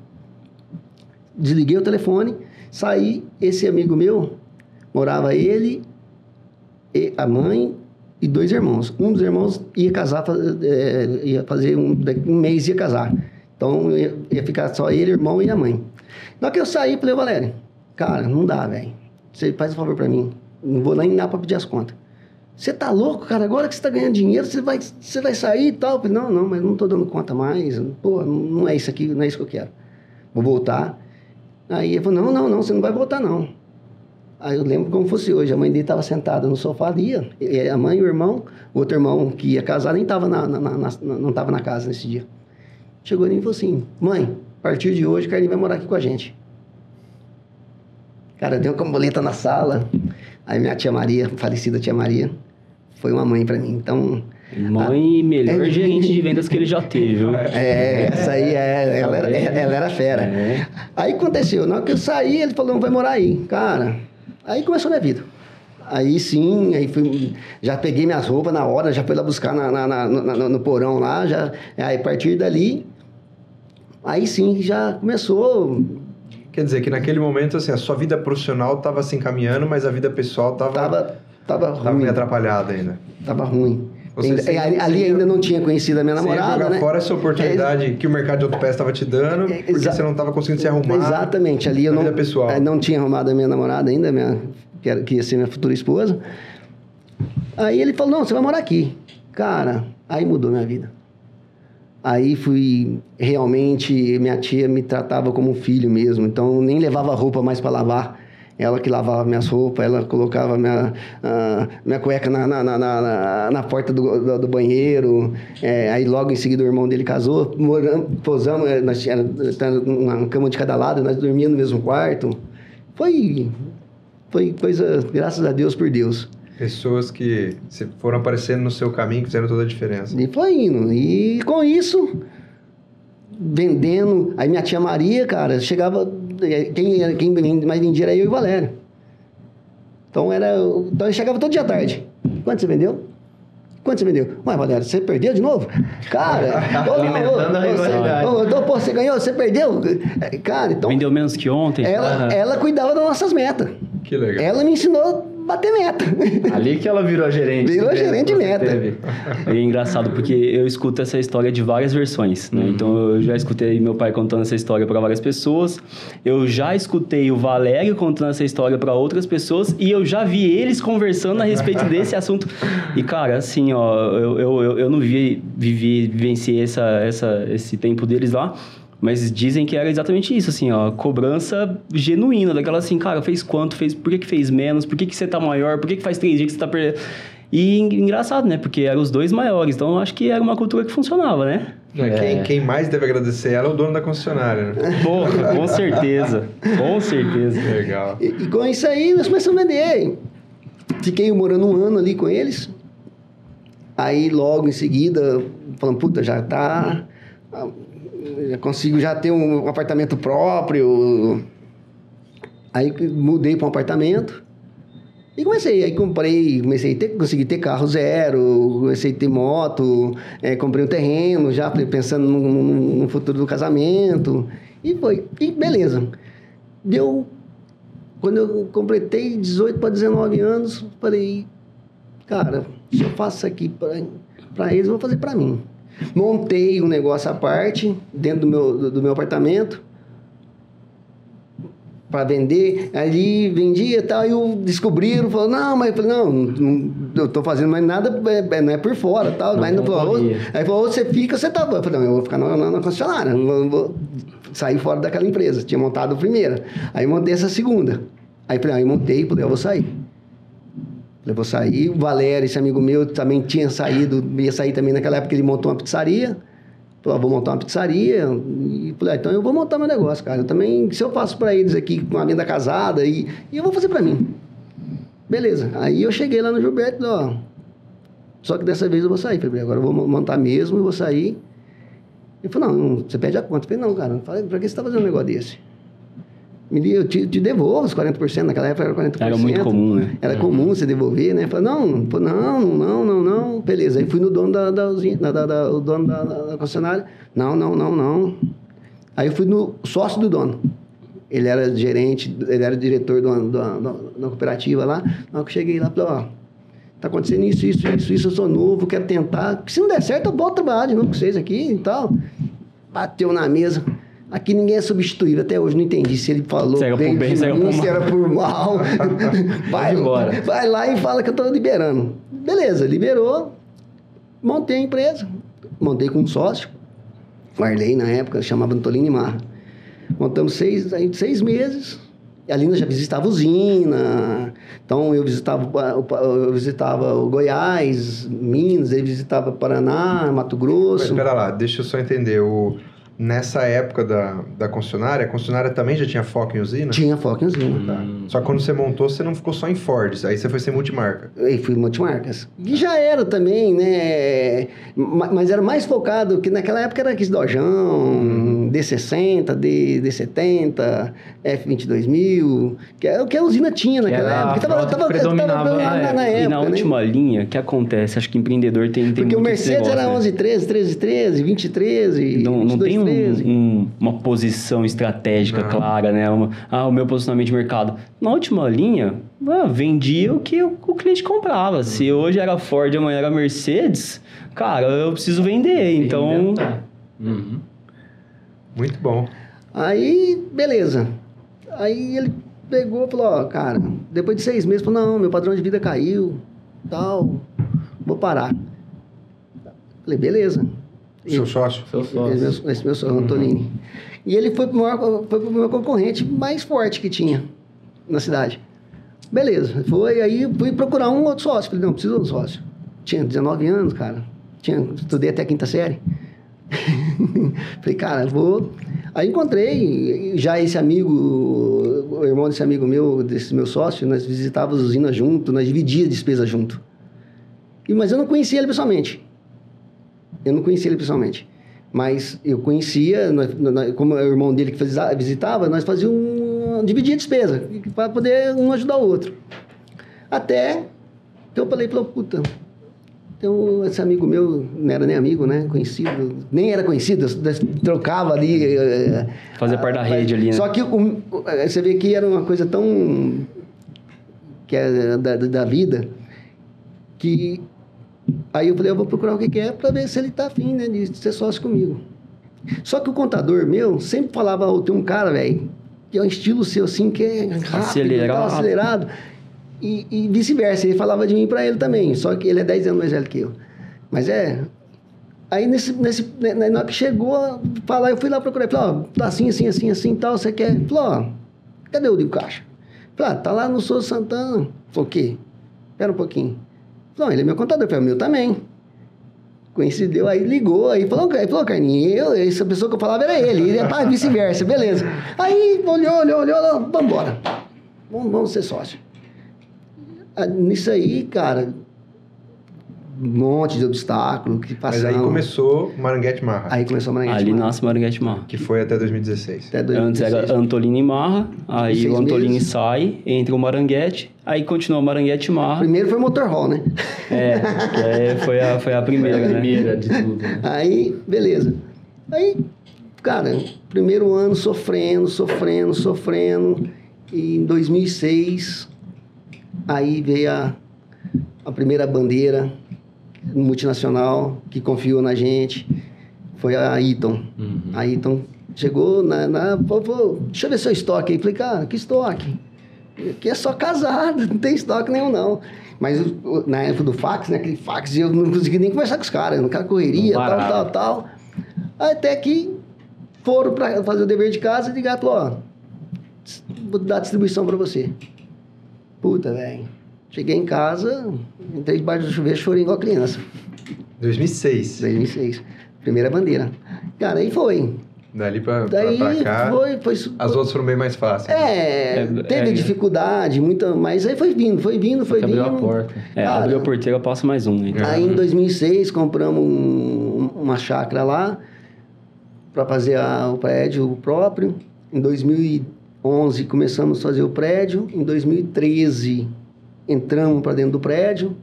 Desliguei o telefone, saí, esse amigo meu, morava ele, a mãe e dois irmãos. Um dos irmãos ia casar, é, ia fazer um, um mês ia casar. Então ia, ficar só ele, irmão e a mãe. Na hora que eu saí, falei, Valério, cara, não dá, velho. Você faz um favor para mim. Não vou nem dar para pedir as contas. Você tá louco, cara? Agora que você tá ganhando dinheiro, você vai, você vai sair e tal. Não, não, mas não tô dando conta mais. Pô, não é isso aqui, não é isso que eu quero. Vou voltar. Aí ele falou, não, não, não, você não vai voltar, não. Aí eu lembro como fosse hoje. A mãe dele estava sentada no sofá ali. A mãe e o irmão, o outro irmão que ia casar, nem estava na, na, na, não estava na casa nesse dia. Chegou mim e falou assim: Mãe, a partir de hoje, Carlinhos vai morar aqui com a gente. Cara, deu uma boleta na sala. Aí minha tia Maria, falecida tia Maria, foi uma mãe para mim. Então. Mãe, a... melhor é... gerente de vendas que ele já teve, viu? É, essa aí é. Ela era, ela era fera. É. Aí aconteceu, na hora que eu saí, ele falou: não vai morar aí. Cara, Aí começou a minha vida. Aí sim, aí fui, já peguei minhas roupas na hora, já fui lá buscar na, na, na, no, no porão lá, já, aí a partir dali, aí sim já começou. Quer dizer que naquele momento, assim, a sua vida profissional estava se encaminhando, mas a vida pessoal estava... Tava, tava, tava meio atrapalhada ainda. Tava ruim. Ainda, ali, ali ainda não tinha conhecido a minha namorada, jogar né? fora essa oportunidade é, que o mercado de autopeças estava te dando, é, porque você não estava conseguindo se arrumar. Exatamente. Ali eu não, pessoal. É, não tinha arrumado a minha namorada ainda, minha, que, era, que ia ser minha futura esposa. Aí ele falou, não, você vai morar aqui. Cara, aí mudou minha vida. Aí fui realmente, minha tia me tratava como um filho mesmo, então nem levava roupa mais para lavar ela que lavava minhas roupas, ela colocava minha, uh, minha cueca na, na, na, na, na porta do, do, do banheiro. É, aí logo em seguida o irmão dele casou, moramos, posamos, é, nós tínhamos uma cama de cada lado, nós dormíamos no mesmo quarto. Foi, foi coisa, graças a Deus por Deus. Pessoas que foram aparecendo no seu caminho que fizeram toda a diferença. E foi indo. E com isso, vendendo. Aí minha tia Maria, cara, chegava quem, quem mais vendia era eu e o Valério. Então era. Então eu chegava todo dia à tarde. Quanto você vendeu? Quanto você vendeu? Ué, Valério, você perdeu de novo? Cara, alimentando a rivalidade. Você, pô, você ganhou, você perdeu? Cara, então. Vendeu menos que ontem. Ela, ela cuidava das nossas metas. Que legal. Ela me ensinou bater meta. Ali que ela virou a gerente. Virou a gerente de meta. Teve. É engraçado porque eu escuto essa história de várias versões, né? Uhum. Então eu já escutei meu pai contando essa história para várias pessoas, eu já escutei o Valério contando essa história para outras pessoas e eu já vi eles conversando a respeito desse assunto. E cara, assim, ó, eu, eu, eu não vi, vivi, vivenciei essa, essa, esse tempo deles lá. Mas dizem que era exatamente isso, assim, ó, cobrança genuína, daquela assim, cara, fez quanto, fez, por que, que fez menos, por que, que você tá maior, por que, que faz três dias que você tá perdendo. E engraçado, né? Porque eram os dois maiores, então eu acho que era uma cultura que funcionava, né? É. Quem, quem, mais deve agradecer ela é o dono da concessionária, né? Porra, com certeza. com certeza. Legal. E, e, com isso aí nós começamos a vender. Fiquei morando um ano ali com eles. Aí logo em seguida, falando, puta, já tá já consigo já ter um apartamento próprio. Aí mudei para um apartamento e comecei. Aí comprei, comecei a ter, consegui ter carro zero, comecei a ter moto, é, comprei um terreno já pensando no, no, no, futuro do casamento. E foi. E beleza. Deu. Quando eu completei 18 para 19 anos, falei, cara, se eu faço isso aqui para eles, eu vou fazer para mim. Montei um negócio à parte, dentro do meu, do, do meu apartamento, para vender. Ali vendia e tal, e eu descobriram, falou, não, mas eu falei, não, não eu tô fazendo mais nada, é, é, não é por fora tal. Não, mas não falou, aí falou, você fica, você tá. Eu falei, não, eu vou ficar na, na, na concessionária, não vou sair fora daquela empresa. Tinha montado a primeira. Aí montei essa segunda. Aí falei, aí montei, falei, eu vou sair. Eu vou sair. O Valério, esse amigo meu, também tinha saído, ia sair também naquela época, ele montou uma pizzaria. Falou, ah, vou montar uma pizzaria. E falei, ah, então eu vou montar meu negócio, cara. Eu também, se eu faço para eles aqui com uma venda casada, e, e eu vou fazer para mim. Beleza. Aí eu cheguei lá no Gilberto, ó. Só que dessa vez eu vou sair. Falei, agora eu vou montar mesmo, eu vou sair. Ele falou, não, você pede a conta. Eu falei, não, cara, pra que você está fazendo um negócio desse? Me, eu te, te devolvo os 40%, naquela época era 40%. Era muito comum, né? Era comum você devolver, né? Falei, não, não, não, não, não, beleza. Aí fui no dono da, da, usina, da, da o dono da, da, concessionária, não, não, não, não. Aí eu fui no sócio do dono. Ele era gerente, ele era diretor da, da, da cooperativa lá. Na hora que eu cheguei lá, falei, ó, tá acontecendo isso, isso, isso, isso, eu sou novo, quero tentar. Se não der certo, eu volto trabalhar de novo com vocês aqui e tal. Bateu na mesa. Aqui ninguém é substituível. Até hoje não entendi se ele falou Cega bem, por bem, cega por se era por mal. vai, embora. vai lá e fala que eu estou liberando. Beleza, liberou. Montei a empresa. Montei com um sócio. Marley, na época, chamava Antolini Marra. Montamos seis, aí, seis meses. E ali nós já visitava usina. Então eu visitava, eu visitava o Goiás, Minas, ele visitava Paraná, Mato Grosso. Mas espera lá, deixa eu só entender. O Nessa época da, da concessionária, a concessionária também já tinha foco em usina? Tinha foco em usina. Tá. Só que quando você montou, você não ficou só em Fords, aí você foi ser multimarca. Eu fui multimarcas. E já era também, né? Mas era mais focado, que naquela época era aqueles Dojão, uhum. D60, D, D70, F22000, que é o que a usina tinha naquela que época. Tava, tava, predominava tava, na, na, época. E na né? última linha, o que acontece? Acho que empreendedor tem, tem Porque o Mercedes negócio, era né? 11, 13, 13, 13, 20, 13, Não, não tem um, um, uma posição estratégica não. clara, né? Uma, ah, o meu posicionamento de mercado. Na última linha, ah, vendia o que o, o cliente comprava. Se hoje era Ford, amanhã era Mercedes, cara, eu preciso vender. Então. Uhum. Muito bom. Aí, beleza. Aí ele pegou e falou, ó, cara, depois de seis meses, falou, não, meu padrão de vida caiu, tal, vou parar. Falei, beleza. Seu e, sócio? Seu sócio. Esse, esse meu sócio, Antonini. Uhum. E ele foi pro, foi pro meu concorrente mais forte que tinha na cidade. Beleza, foi, aí fui procurar um outro sócio. Falei, não, preciso de um sócio. Tinha 19 anos, cara. Tinha, estudei até a quinta série. Falei, cara, vou. Aí encontrei já esse amigo, o irmão desse amigo meu, desse meu sócio, nós visitávamos a usina junto, nós dividíamos despesa junto. E, mas eu não conhecia ele pessoalmente. Eu não conhecia ele pessoalmente. Mas eu conhecia, nós, nós, como é o irmão dele que fazia, visitava, nós fazíamos um, dividia despesa, para poder um ajudar o outro. Até que eu falei, puta, então, esse amigo meu, não era nem amigo, né? Conhecido, nem era conhecido, trocava ali. Eh, Fazia parte da rede ali, né? Só que o, você vê que era uma coisa tão. que é da, da vida, que. Aí eu falei, eu vou procurar o que, que é para ver se ele tá afim, né? De ser sócio comigo. Só que o contador meu sempre falava, oh, tem um cara, velho, que é um estilo seu assim, que é rápido, acelerado. acelerado. E, e vice-versa, ele falava de mim para ele também, só que ele é 10 anos mais velho que eu. Mas é. Aí nesse, nesse, né, na hora que chegou, falar, eu fui lá procurar, falei, ó, tá assim, assim, assim, assim, tal, você quer? Falou, ó, cadê o de caixa? Falei, ah, tá lá no Souza Santana. Falei, o quê? Espera um pouquinho. Falei, ele é meu contador. Falei, o meu também. Coincidiu, aí ligou, aí falou, aí falou, Carninho, eu, essa pessoa que eu falava era ele, ele é vice-versa, beleza. Aí olhou, olhou, olhou, vamos embora. Vamos, vamos ser sócio. Ah, nisso aí, cara, um monte de obstáculo que passaram. Mas aí começou Maranguete Marra. Aí começou Maranguete Ali Marra. nasce Maranguete Marra. Que foi até 2016. Até 2016. Antes era Antolini Marra, aí o Antolini meses. sai, entra o Maranguete, aí continua o Maranguete Marra. Primeiro foi Motorhall, né? É, que é, foi, a, foi a primeira, foi a primeira né? de tudo. Né? Aí, beleza. Aí, cara, primeiro ano sofrendo, sofrendo, sofrendo. E em 2006 Aí veio a, a primeira bandeira multinacional que confiou na gente, foi a Eaton. Uhum. A Eaton chegou na, na pô, pô, deixa eu ver seu estoque aí. Falei, cara, que estoque? Aqui é só casado, não tem estoque nenhum não. Mas na época do fax, né, aquele fax, eu não consegui nem conversar com os caras, no cara correria, tal, tal, tal. Até que foram para fazer o dever de casa e ligaram, ó, vou dar distribuição para você. Puta, velho. Cheguei em casa, entrei debaixo do chuveiro, chorei igual criança. 2006. 2006. Primeira bandeira. Cara, aí foi. Dali pra, pra- Daí pra cá, foi, foi. as outras foram bem mais fáceis. É, É, teve é, dificuldade, muita, mas aí foi vindo, foi vindo, foi vindo. abriu a porta. É, Cara, abriu a porteira, passa mais um. né? Então, Aí em 2006 compramos um- uma chácara lá para fazer a- o prédio próprio. Em 2011 começamos a fazer o prédio. Em 2013 entramos para dentro do prédio,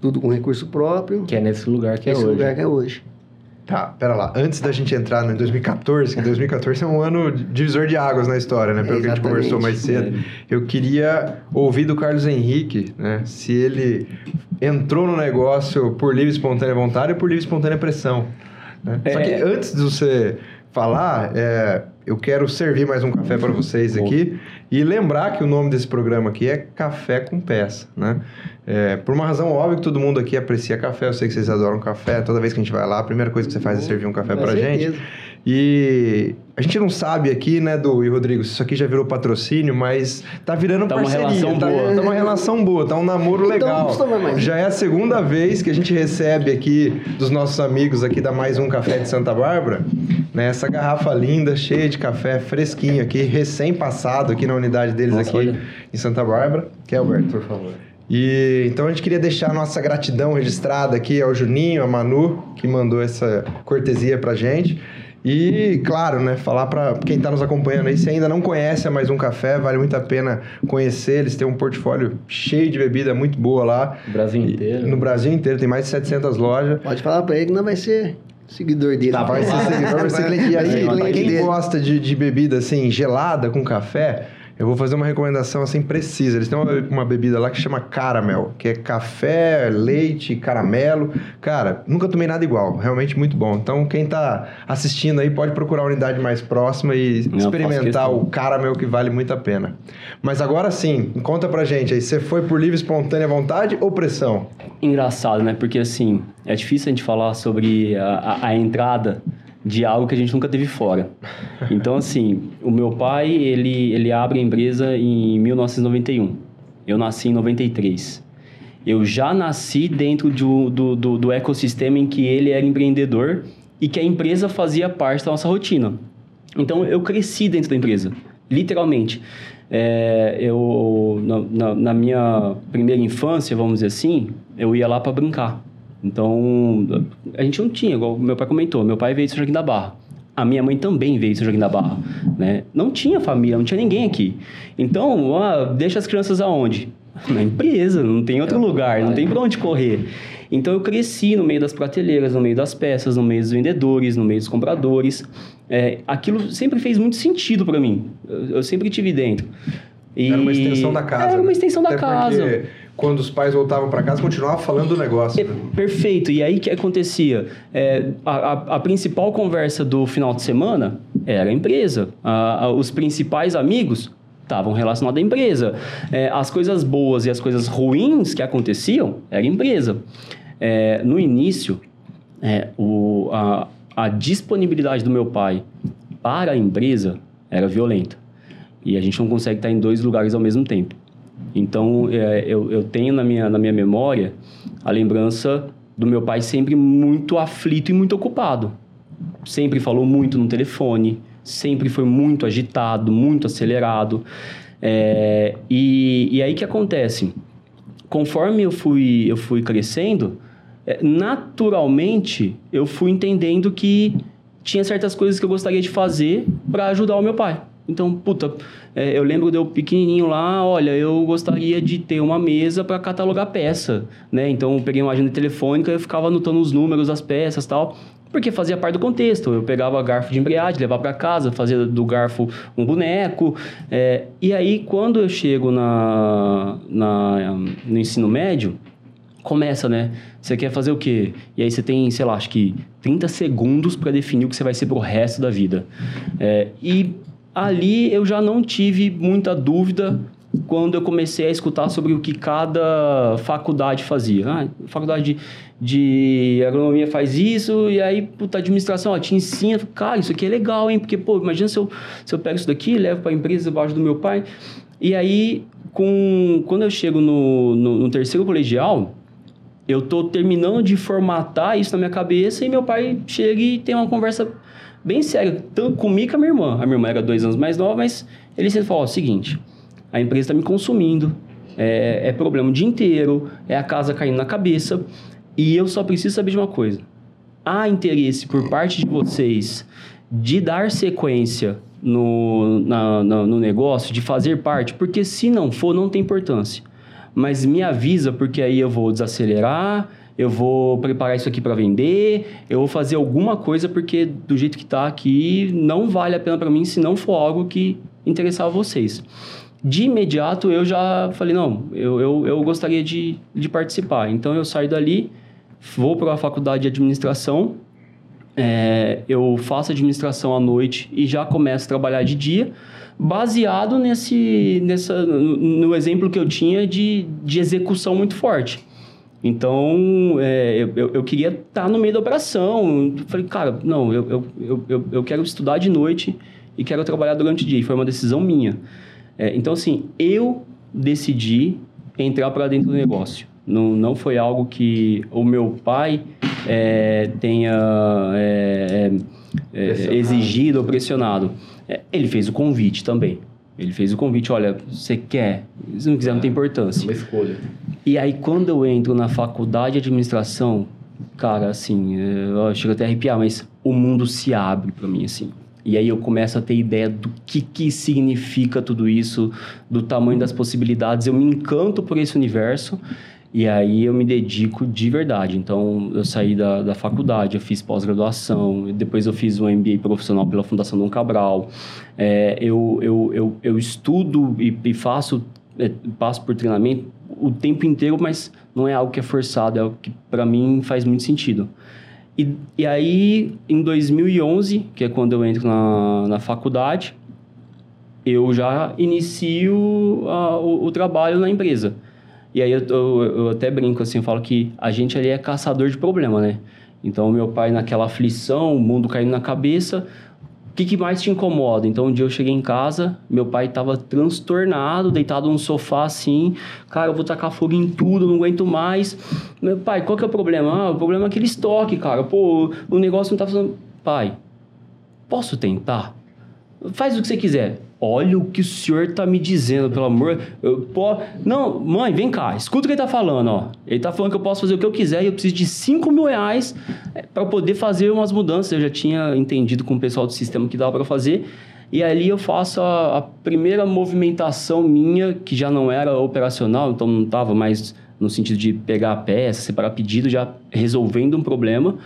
tudo com recurso próprio. Que é nesse lugar que é hoje. lugar que é hoje. Tá, pera lá. Antes da gente entrar no 2014, que 2014 é um ano divisor de águas na história, né? Pelo que a gente conversou mais cedo. Eu queria ouvir do Carlos Henrique, né? Se ele entrou no negócio por livre e espontânea vontade ou por livre e espontânea pressão. né? Só que É. antes de você falar, é, eu quero servir mais um café para vocês aqui e lembrar que o nome desse programa aqui é Café com Peça, né? É, por uma razão óbvia que todo mundo aqui aprecia café, eu sei que vocês adoram café, toda vez que a gente vai lá, a primeira coisa que você faz é servir um café pra gente. E a gente não sabe aqui, né, Du e Rodrigo, se isso aqui já virou patrocínio, mas tá virando Tá uma parceria. relação tá, boa. tá uma relação boa, tá um namoro Então, legal. Já é a segunda vez que a gente recebe aqui dos nossos amigos aqui da Mais Um Café de Santa Bárbara, né, essa garrafa linda, cheia de café, fresquinho aqui, recém-passado aqui na unidade deles Nossa, aqui olha. em Santa Bárbara. Que é Alberto, por favor. E então a gente queria deixar a nossa gratidão registrada aqui ao Juninho, a Manu, que mandou essa cortesia pra gente. E, claro, né, falar para quem está nos acompanhando aí, se ainda não conhece a Mais Um Café, vale muito a pena conhecer. Eles têm um portfólio cheio de bebida muito boa lá. O Brasil E- inteiro. No Brasil inteiro, tem mais de 700 lojas. Pode falar para ele que não vai ser seguidor dele. Tá, vai ser seguidor, vai ser cliente. E aí, pra quem gosta de, de bebida assim, gelada com café, eu vou fazer uma recomendação assim precisa. Eles têm uma, uma bebida lá que chama caramel, que é café, leite, caramelo. Cara, nunca tomei nada igual. Realmente muito bom. Então, quem tá assistindo aí pode procurar a unidade mais próxima e Não, experimentar o caramel que vale muito a pena. Mas agora sim, conta pra gente aí, você foi por livre, espontânea vontade ou pressão? Engraçado, né? Porque assim, é difícil a gente falar sobre a, a- a entrada de algo que a gente nunca teve fora. Então, assim, o meu pai, ele, ele abre a empresa em 1991. Eu nasci em 93. Eu já nasci dentro do, do, do, do ecossistema em que ele era empreendedor e que a empresa fazia parte da nossa rotina. Então, eu cresci dentro da empresa, literalmente. É, eu, na, na- na minha primeira infância, vamos dizer assim, eu ia lá para brincar. Então, a gente não tinha, igual o meu pai comentou, meu pai veio de São Joaquim da Barra. A minha mãe também veio de São Joaquim da Barra, né? Não tinha família, não tinha ninguém aqui. Então, ah, deixa as crianças aonde? Na empresa, não tem outro lugar, não tem pra onde correr. Então, eu cresci no meio das prateleiras, no meio das peças, no meio dos vendedores, no meio dos compradores. É, aquilo sempre fez muito sentido para mim. Eu, eu sempre tive dentro. E- Era uma extensão da casa. Era uma né? extensão da Até casa. Porque quando os pais voltavam pra casa, continuava falando do negócio. É, né? perfeito. E aí que acontecia? É, a, a- a principal conversa do final de semana era a empresa. A- os principais amigos estavam relacionados à empresa. É, as coisas boas e as coisas ruins que aconteciam era a empresa. É, no início, é, o- a, a disponibilidade do meu pai para a empresa era violenta. E a gente não consegue estar em dois lugares ao mesmo tempo. Então, é, eu, eu tenho na minha, na minha memória a lembrança do meu pai sempre muito aflito e muito ocupado. Sempre falou muito no telefone, sempre foi muito agitado, muito acelerado. É, e, e aí que acontece? Conforme eu fui, eu fui crescendo, é, naturalmente eu fui entendendo que tinha certas coisas que eu gostaria de fazer para ajudar o meu pai. Então, puta, é, eu lembro de eu pequenininho lá, olha, eu gostaria de ter uma mesa para catalogar peça, né? Então, eu peguei uma agenda telefônica, eu ficava anotando os números das peças tal, porque fazia parte do contexto. Eu pegava garfo de embreagem, levava para casa, fazia do garfo um boneco. é, e aí, quando eu chego na, na, no ensino médio, começa, né? Você quer fazer o quê? E aí você tem, sei lá, acho que 30 segundos para definir o que você vai ser pro resto da vida. É, e ali eu já não tive muita dúvida quando eu comecei a escutar sobre o que cada faculdade fazia. Ah, faculdade de, de agronomia faz isso, e aí, puta, administração, ó, te ensina. Cara, isso aqui é legal, hein? Porque, pô, imagina se eu, se eu pego isso daqui, levo para a empresa debaixo do meu pai. E aí, com, quando eu chego no, no, no terceiro colegial, eu tô terminando de formatar isso na minha cabeça e meu pai chega e tem uma conversa bem séria, tanto comigo com a minha irmã. A minha irmã era dois anos mais nova, mas ele sempre falou o seguinte, a empresa está me consumindo, é, é problema o dia inteiro, é a casa caindo na cabeça, e eu só preciso saber de uma coisa. Há interesse por parte de vocês de dar sequência no, na, na, no negócio, de fazer parte, porque se não for, não tem importância. Mas me avisa, porque aí eu vou desacelerar, eu vou preparar isso aqui para vender, eu vou fazer alguma coisa, porque do jeito que está aqui, não vale a pena para mim se não for algo que interessar vocês. De imediato, eu já falei, não, eu, eu, eu gostaria de, de participar. Então, eu saio dali, vou para a faculdade de administração, é, eu faço administração à noite e já começo a trabalhar de dia, baseado nesse, nessa, no exemplo que eu tinha de, de execução muito forte. Então, é, eu, eu queria estar no meio da operação. Falei, cara, não, eu, eu, eu, eu quero estudar de noite e quero trabalhar durante o dia. E foi uma decisão minha. É, então, assim, eu decidi entrar para dentro do negócio. Não, não foi algo que o meu pai é, tenha é, é, é exigido ou pressionado. Ele fez o convite também. Ele fez o convite, olha, você quer? Se não quiser, não tem importância. Uma escolha. E aí, quando eu entro na faculdade de administração, cara, assim, eu chego até a arrepiar, mas o mundo se abre para mim, assim. E aí eu começo a ter ideia do que, que significa tudo isso, do tamanho das possibilidades. Eu me encanto por esse universo e aí eu me dedico de verdade. Então, eu saí da, da faculdade, eu fiz pós-graduação, depois eu fiz um MBA profissional pela Fundação Dom Cabral. É, eu, eu, eu, eu estudo e, e faço, é, passo por treinamento o tempo inteiro, mas não é algo que é forçado, é algo que para mim faz muito sentido. E, e aí, em 2011, que é quando eu entro na, na faculdade, eu já inicio a, o, o, trabalho na empresa. E aí eu, eu, eu, até brinco assim, falo que a gente ali é caçador de problema, né? Então, meu pai naquela aflição, o mundo caindo na cabeça, que, que mais te incomoda? Então, um dia eu cheguei em casa, meu pai estava transtornado, deitado no sofá assim, cara, eu vou tacar fogo em tudo, não aguento mais. Meu pai, qual que é o problema? Ah, o problema é aquele estoque, cara. Pô, o negócio não tá fazendo. Pai, posso tentar? Faz o que você quiser. Olha o que o senhor tá me dizendo, pelo amor. Eu, pô, não, mãe, vem cá, escuta o que ele tá falando, ó. Ele tá falando que eu posso fazer o que eu quiser e eu preciso de 5 mil reais é, para poder fazer umas mudanças. Eu já tinha entendido com o pessoal do sistema que dava para fazer. E ali eu faço a, a, primeira movimentação minha, que já não era operacional, então não estava mais no sentido de pegar a peça, separar pedido, já resolvendo um problema.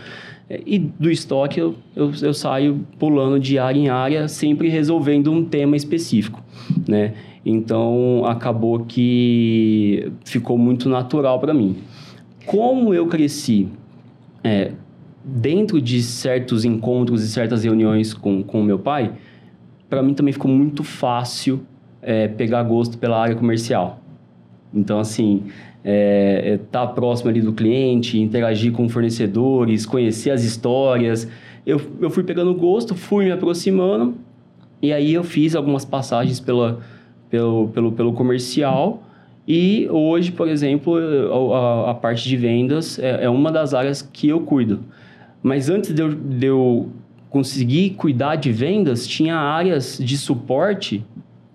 E do estoque eu, eu, eu, saio pulando de área em área, sempre resolvendo um tema específico, né? Então acabou que ficou muito natural para mim. Como eu cresci é, dentro de certos encontros e certas reuniões com o meu pai, para mim também ficou muito fácil é, pegar gosto pela área comercial. Então, assim, é, estar é, tá próximo ali do cliente, interagir com fornecedores, conhecer as histórias. Eu, eu fui pegando gosto, fui me aproximando e aí eu fiz algumas passagens pela, pelo, pelo, pelo comercial e hoje, por exemplo, a, a parte de vendas é, é, uma das áreas que eu cuido. Mas antes de eu, de eu conseguir cuidar de vendas, tinha áreas de suporte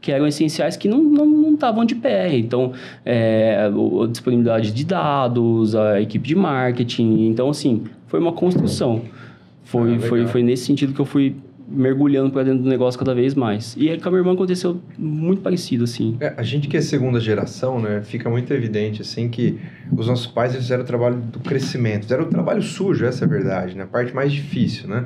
que eram essenciais que não estavam de pé. Então, é, a disponibilidade de dados, a equipe de marketing. Então, assim, foi uma construção. Foi, ah, foi, foi nesse sentido que eu fui mergulhando para dentro do negócio cada vez mais. E com a minha irmã aconteceu muito parecido, assim. É, a gente que é segunda geração, né, fica muito evidente, assim, que os nossos pais fizeram o trabalho do crescimento, fizeram o trabalho sujo, essa é a verdade, né, a parte mais difícil, né?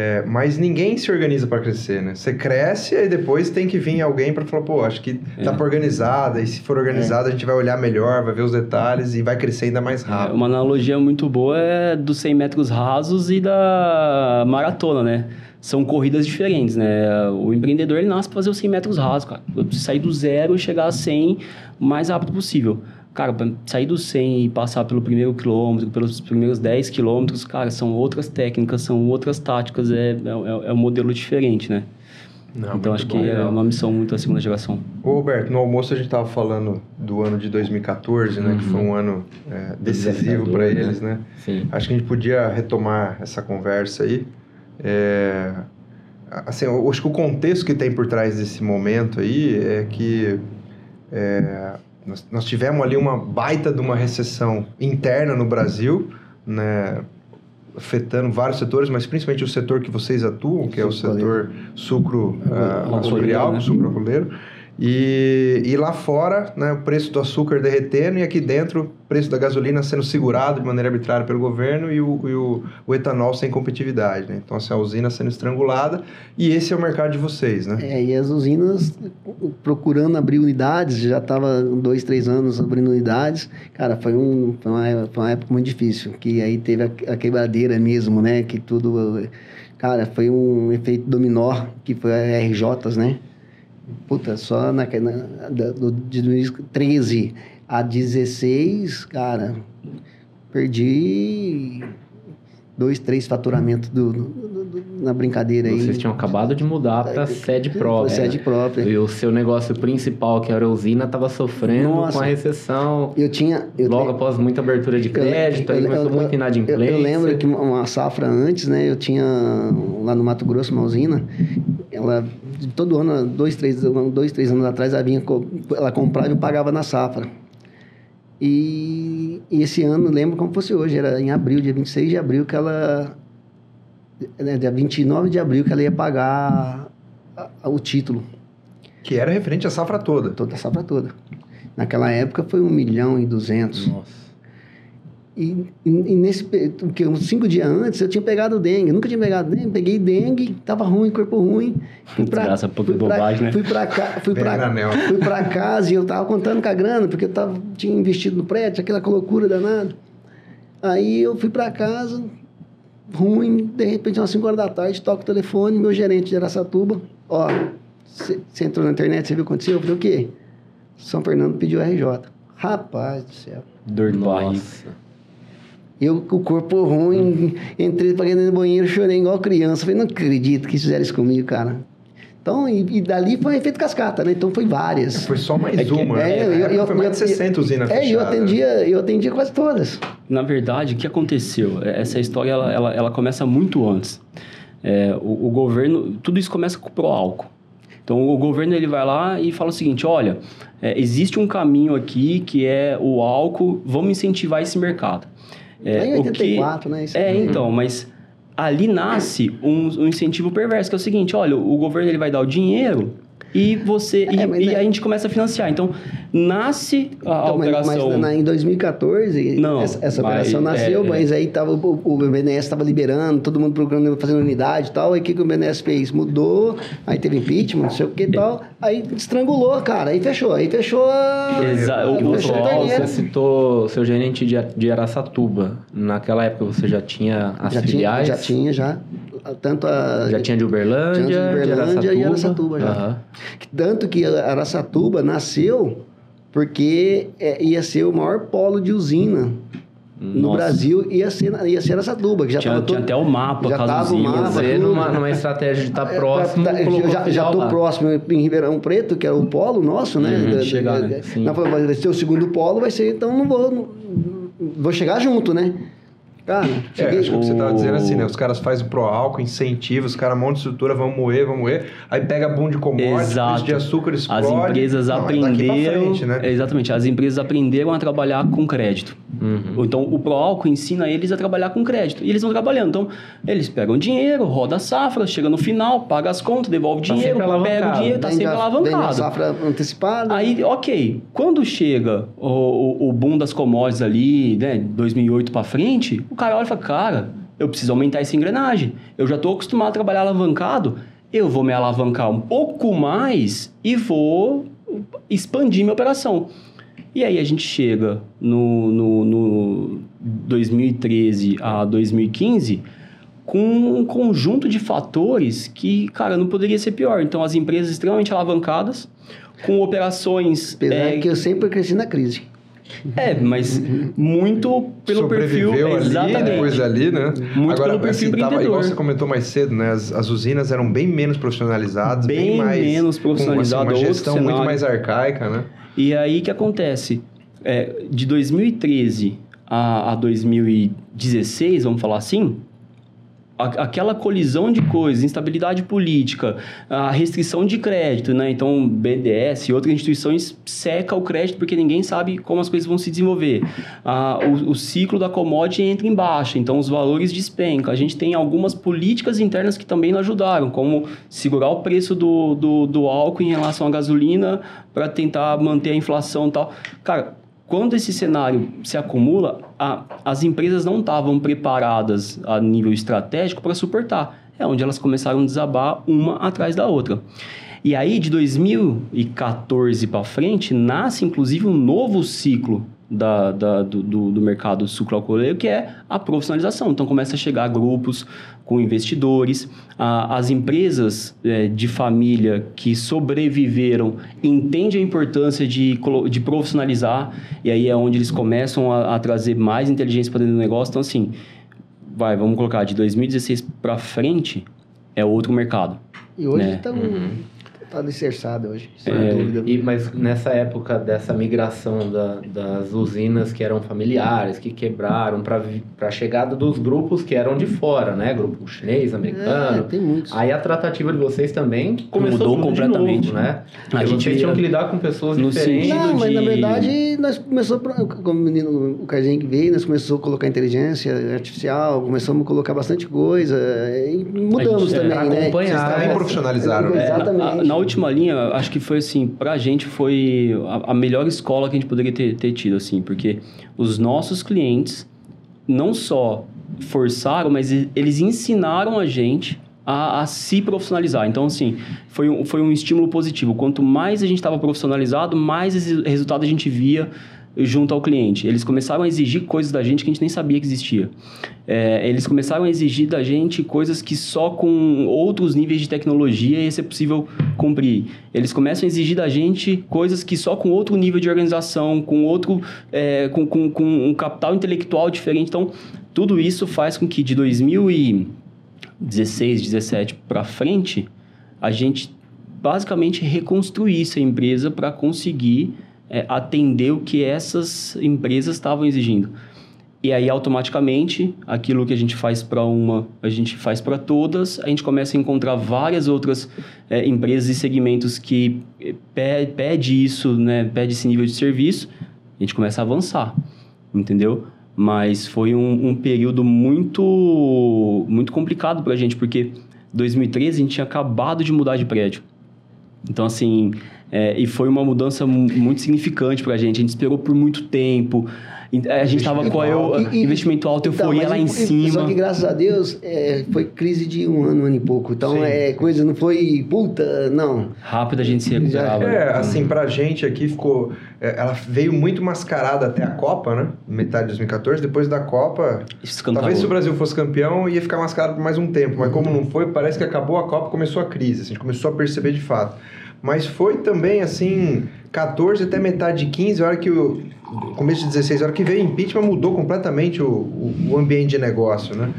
É, mas ninguém se organiza para crescer, né? Você cresce e depois tem que vir alguém para falar, pô, acho que é. tá para organizada, e se for organizada é. a gente vai olhar melhor, vai ver os detalhes e vai crescer ainda mais é, rápido. uma analogia muito boa é dos 100 metros rasos e da maratona, né? São corridas diferentes, né? O empreendedor ele nasce para fazer os 100 metros rasos, cara. Eu preciso sair do zero e chegar a 100 o mais rápido possível. Cara, sair do 100 e passar pelo primeiro quilômetro, pelos primeiros 10 quilômetros, cara, são outras técnicas, são outras táticas, é, é, é um modelo diferente, né? Não, então acho bom. que é uma missão muito da segunda geração. Ô, Roberto, no almoço a gente estava falando do ano de 2014, né? Que foi um ano é, decisivo para né? eles, né? Sim. Acho que a gente podia retomar essa conversa aí. É, assim, eu acho que o contexto que tem por trás desse momento aí é que é, nós, nós tivemos ali uma baita de uma recessão interna no Brasil, né? afetando vários setores, mas principalmente o setor que vocês atuam, que é o setor sucro ah, Arroleiro, açorial, né? sucro arroleiro. E, e lá fora, né, o preço do açúcar derretendo e aqui dentro, o preço da gasolina sendo segurado de maneira arbitrária pelo governo e o, e o, o etanol sem competitividade. Né? Então, assim, a usina sendo estrangulada e esse é o mercado de vocês, né? É, e as usinas procurando abrir unidades, já estava dois, três anos abrindo unidades. Cara, foi, um, foi, uma, foi uma época muito difícil, que aí teve a, a quebradeira mesmo, né? Que tudo... Cara, foi um efeito dominó, que foi a RJs, né? Puta, só na, na, do, de 2013 a 16, cara, perdi dois, três faturamentos do, do- do- na brincadeira aí. Vocês tinham acabado de mudar para sede própria. Sede própria. E o seu negócio principal, que era a usina, estava sofrendo Nossa. com a recessão. Eu tinha. Eu Logo tenho- após muita abertura de crédito, aí começou muita eu, inadimplência. eu lembro que uma- uma safra antes, né? Eu tinha lá no Mato Grosso uma usina. Ela, todo ano, dois, três, dois, três anos atrás, ela, vinha, ela comprava e eu pagava na safra. E, e esse ano, lembro como fosse hoje, era em abril, dia 26 de abril, que ela. né, Dia 29 de abril, que ela ia pagar a- a- o título, Que era referente à safra toda. toda a safra toda. Naquela época foi um milhão e duzentos. Nossa. E, e, e nesse que uns cinco dias antes eu tinha pegado dengue, nunca tinha pegado dengue, peguei dengue, tava ruim, corpo ruim. Fui pra, Desgraça, pouca fui pra- bobagem, né? Fui pra, ca, fui, pra, fui pra casa e eu tava contando com a grana, porque eu tava, tinha investido no prédio, aquela loucura danada. Aí eu fui pra casa, ruim, de repente, umas 5 horas da tarde, toco o telefone, meu gerente de Araçatuba, ó, você entrou na internet, você viu o que aconteceu? Eu falei, o quê? São Fernando pediu RJ. Rapaz do céu. Dor de barriga. Eu com o corpo ruim, entrei pra dentro do banheiro, chorei igual criança. Falei, não acredito que fizeram isso comigo, cara. Então, e, e dali foi efeito cascata, né? Então foi várias. Foi só mais É que- uma. É, né? eu- eu- foi mais de eu- 60 usinas É, e eu atendia, eu atendia quase todas. Na verdade, o que aconteceu? Essa história ela, ela, ela começa muito antes. É, o, o governo, tudo isso começa com o álcool. Então, o governo ele vai lá e fala o seguinte: olha, é, existe um caminho aqui que é o álcool, vamos incentivar esse mercado. É, em o que- 84, né? Isso É, aí. então, mas ali nasce um, um incentivo perverso, que é o seguinte, olha, o governo ele vai dar o dinheiro e você É, e, mas e né- a gente começa a financiar. Então, nasce a, Então, mas, operação... mas na- em 2014, Não, essa, essa mas, operação nasceu, é, mas aí tava, o, o BNDES estava liberando, todo mundo procurando, fazendo unidade e tal. Aí o que, que o BNDES fez? Mudou, aí teve impeachment, não sei o que e tal. Aí estrangulou, cara, aí fechou. Aí fechou a. Exa- aí o- fechou o-. Você citou seu gerente de, de Araçatuba. Naquela época você já tinha as já tinha, filiais? já tinha, já. Tanto a. Já tinha de Uberlândia, Tinha de Uberlândia e Araçatuba já. Aham. Tanto que a Araçatuba nasceu porque é, ia ser o maior polo de usina no Nossa. Brasil, ia ser, ia ser Araçatuba, que já Tinha, estava tinha até o mapa já com as tava o mapa, Você, numa, numa estratégia de estar É, próximo, tá- tá, já, já lá. próximo em Ribeirão Preto, que era o polo nosso, né? Uhum, Da- chegar, da- né? Sim. Vai ser o segundo polo, vai ser, então não vou, não- vou chegar junto, né? Cara, É, cheguei, acho que o que você estava O- dizendo assim, né? Os caras fazem pro álcool, incentiva, os caras montam estrutura, vão moer, vão moer. Aí pega boom de preço de açúcar explode. As empresas Não, é aprenderam. frente, né? Exatamente, as empresas aprenderam a trabalhar com crédito. Uhum. Então, o ProAlco ensina eles a trabalhar com crédito. E eles vão trabalhando. Então, eles pegam dinheiro, roda a safra, chega no final, paga as contas, devolve Tá dinheiro, pega o dinheiro, tá vende sempre a- vende a alavancado. safra antecipada. Aí, ok, quando chega o, o, o boom das commodities ali, né, 2008 pra frente, o cara olha e fala, cara, eu preciso aumentar essa engrenagem. Eu já tô acostumado a trabalhar alavancado, eu vou me alavancar um pouco mais e vou expandir minha operação. E aí a gente chega no, no, no 2013 a 2015 com um conjunto de fatores que, cara, não poderia ser pior. Então, as empresas extremamente alavancadas, com operações... Apesar é, que eu sempre cresci na crise. É, mas muito pelo perfil. Sobreviveu ali, exatamente. depois ali, né? Muito Agora, pelo perfil assim, tava, empreendedor. igual você comentou mais cedo, né? As, as usinas eram bem menos profissionalizadas, bem, Bem mais... menos com, assim, uma gestão muito mais arcaica, né? E aí o que acontece? É, de 2013 a, a 2016, vamos falar assim, aquela colisão de coisas, instabilidade política, a restrição de crédito, né? Então, BDS e outras instituições seca o crédito porque ninguém sabe como as coisas vão se desenvolver. Ah, o, o ciclo da commodity entra em baixa, então os valores despencam. A gente tem algumas políticas internas que também não ajudaram, como segurar o preço do, do, do álcool em relação à gasolina para tentar manter a inflação e tal. Cara, quando esse cenário se acumula, a- as empresas não estavam preparadas a nível estratégico para suportar. É onde elas começaram a desabar uma atrás da outra. E aí, de 2014 para frente, nasce inclusive um novo ciclo da, da- do, do, do mercado sucroalcooleiro, que é a profissionalização. Então, começa a chegar grupos com investidores, a- as empresas eh, de família que sobreviveram entendem a importância de, de profissionalizar, e aí é onde eles começam a, a trazer mais inteligência para dentro do negócio. Então, assim, vai, vamos colocar, de 2016 para frente, é outro mercado. E hoje Né? estão tá alicerçado hoje, sem É, dúvida. E, mas nessa época dessa migração da- das usinas que eram familiares, que quebraram para a chegada dos grupos que eram de fora, né? Grupo chinês, É, americano. tem muitos. Aí a tratativa de vocês também começou Mudou tudo completamente. de novo, né? A gente vocês tinham que lidar com pessoas no diferentes. Não, mas na de- verdade nós começou, pra- como o menino, o Casinho que veio, nós começamos a colocar inteligência artificial, começamos a colocar bastante coisa, e mudamos A gente- é, também, né? acompanhar, Vocês também estavam- profissionalizaram, né? É, Exatamente. na, na última linha, acho que foi assim, pra gente foi a, a melhor escola que a gente poderia ter, ter tido, assim, porque os nossos clientes não só forçaram, mas eles ensinaram a gente a, a se profissionalizar. Então, assim, foi um, foi um estímulo positivo. Quanto mais a gente estava profissionalizado, mais resultado a gente via junto ao cliente. Eles começaram a exigir coisas da gente que a gente nem sabia que existia. É, eles começaram a exigir da gente coisas que só com outros níveis de tecnologia ia ser possível cumprir. Eles começam a exigir da gente coisas que só com outro nível de organização, com outro, é, com, com, com um capital intelectual diferente. Então, tudo isso faz com que de 2016, 17 para frente, a gente basicamente reconstruísse a empresa para conseguir é, atender o que essas empresas estavam exigindo. E aí, automaticamente, aquilo que a gente faz para uma, a gente faz para todas, a gente começa a encontrar várias outras é, empresas e segmentos que é, pe- pede isso, né, pede esse nível de serviço, a gente começa a avançar, entendeu? Mas foi um, um período muito, muito complicado para a gente, porque 2013 a gente tinha acabado de mudar de prédio. Então, assim, é, e foi uma mudança mu- muito significante pra gente. A gente esperou por muito tempo. A gente tava com a eu, E- investimento alto, Então, euforia mas lá e- em e- cima. Só que graças a Deus é, foi crise de um ano, um ano e pouco. Então Sim. é coisa, não foi puta, não. Rápido a gente se recuperava. É, assim, pra gente aqui ficou. é, Ela veio muito mascarada até a Copa, né? Metade de 2014. Depois da Copa, talvez se o Brasil fosse campeão, ia ficar mascarado por mais um tempo. Mas como não foi, parece que acabou a Copa começou a crise. assim, a gente começou a perceber de fato. Mas foi também, assim, 14 até metade de 15, a hora que o. Começo de 16, a hora que veio o impeachment, mudou completamente o, o, o ambiente de negócio, né?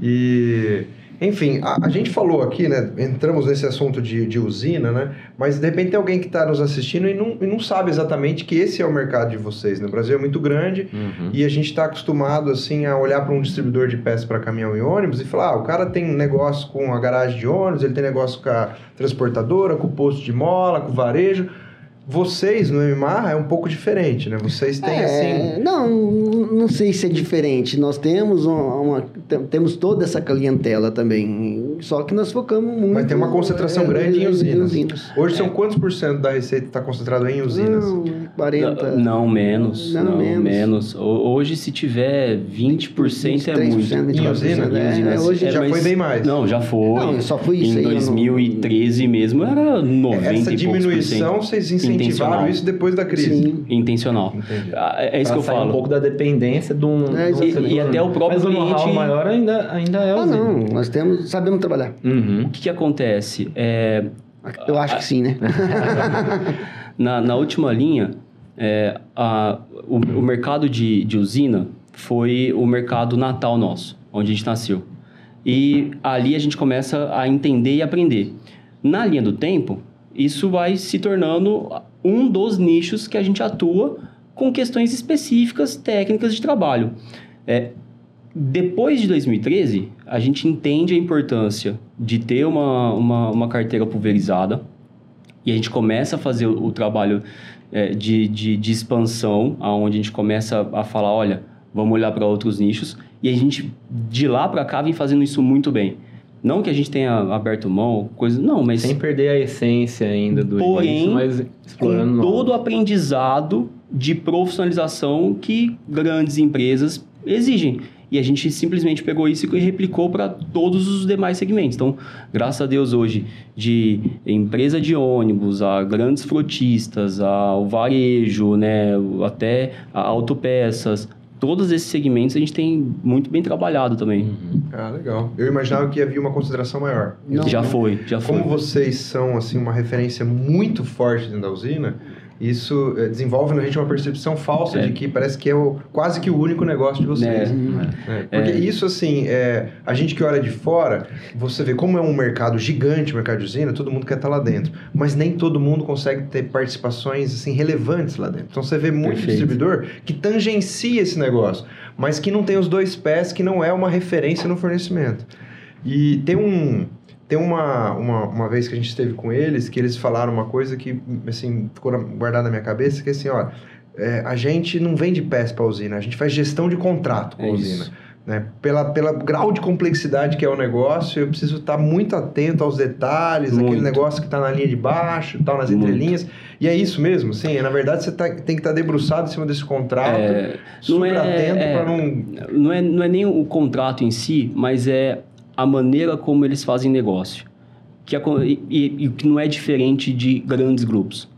E. Enfim, a, a gente falou aqui, né? Entramos nesse assunto de, de usina, né? Mas de repente tem alguém que está nos assistindo e não, e não sabe exatamente que esse é o mercado de vocês. Né? O Brasil é muito grande Uhum. e a gente está acostumado assim a olhar para um distribuidor de peças para caminhão e ônibus e falar: ah, o cara tem negócio com a garagem de ônibus, ele tem negócio com a transportadora, com o posto de mola, com o varejo. Vocês no MMAR é um pouco diferente, né? Vocês têm É, assim. Não, não sei se é diferente. Nós temos uma, uma- tem- temos toda essa clientela também. Só que nós focamos muito. Mas tem uma concentração é, grande em usinas. usinas. Hoje são quantos por cento da receita está concentrado em usinas? Não, 40. Não, menos. Não, Não, menos. menos. Ho- Hoje, se tiver 20% é 23%, muito. 24%, Em usina? é, Em usina, é, hoje já mas- foi bem mais. Não, já foi. Não, só foi isso Em aí, eu não- 2013 mesmo era 90 Essa e poucos por diminuição, vocês incentivaram isso depois da crise. Sim. Intencional. Entendi. Ah, É isso Pra que eu falo. um pouco da dependência de um... É. E- e até o próprio Mas o cliente- maior ainda, ainda é Ah, usina. não, nós temos, sabemos trabalhar. Uhum. O que, que acontece? É, Eu acho que sim, né? na, na última linha, é, a, o, o mercado de, de usina foi o mercado natal nosso, onde a gente nasceu. E ali a gente começa a entender e aprender. Na linha do tempo, isso vai se tornando um dos nichos que a gente atua com questões específicas, técnicas de trabalho. É, depois de 2013, a gente entende a importância de ter uma, uma, uma carteira pulverizada e a gente começa a fazer o, o trabalho é, de, de, de expansão, onde a gente começa a falar, olha, vamos olhar para outros nichos e a gente, de lá para cá, vem fazendo isso muito bem. Não que a gente tenha aberto mão, coisa. Não, mas. Sem perder a essência ainda do porém, início, mas explorando com todo o aprendizado de profissionalização que grandes empresas exigem. E a gente simplesmente pegou isso e replicou para todos os demais segmentos. Então, graças a Deus, hoje, de empresa de ônibus, a grandes frotistas, ao varejo, né, até a autopeças, todos esses segmentos a gente tem muito bem trabalhado também. Uhum. Ah, legal. Eu imaginava que havia uma consideração maior. Não, já foi, já foi. Como vocês são assim uma referência muito forte dentro da usina, isso eh, desenvolve na gente uma percepção falsa É. de que parece que é o, quase que o único negócio de vocês. É. É, porque isso, assim, é, a gente que olha de fora, você vê como é um mercado gigante, o mercado de usina, todo mundo quer estar lá dentro. Mas nem todo mundo consegue ter participações, assim, relevantes lá dentro. Então, você vê muito Perfeito. distribuidor que tangencia esse negócio, mas que não tem os dois pés, que não é uma referência no fornecimento. E tem um... Tem uma, uma, uma vez que a gente esteve com eles, que eles falaram uma coisa que, assim, ficou na- guardada na minha cabeça, que assim, ó, é, a gente não vende peça para usina, a gente faz gestão de contrato com É a isso. usina. Né? Pela, pela grau de complexidade que é o negócio, eu preciso estar muito atento aos detalhes, Muito. aquele negócio que está na linha de baixo, tal, nas Muito. entrelinhas. E é isso mesmo, sim. Na verdade, você tá- tem que estar debruçado em cima desse contrato, É, super é- atento é. para não. Não é, não é nem o contrato em si, mas é a maneira como eles fazem negócio. Que e, e- e que não é diferente de grandes grupos.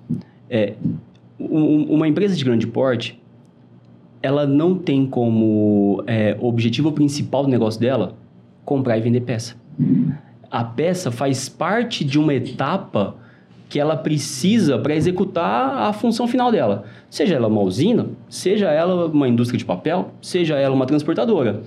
É, um- uma empresa de grande porte, ela não tem como é, objetivo principal do negócio dela comprar e vender peça. A peça faz parte de uma etapa que ela precisa para executar a função final dela. Seja ela uma usina, seja ela uma indústria de papel, seja ela uma transportadora.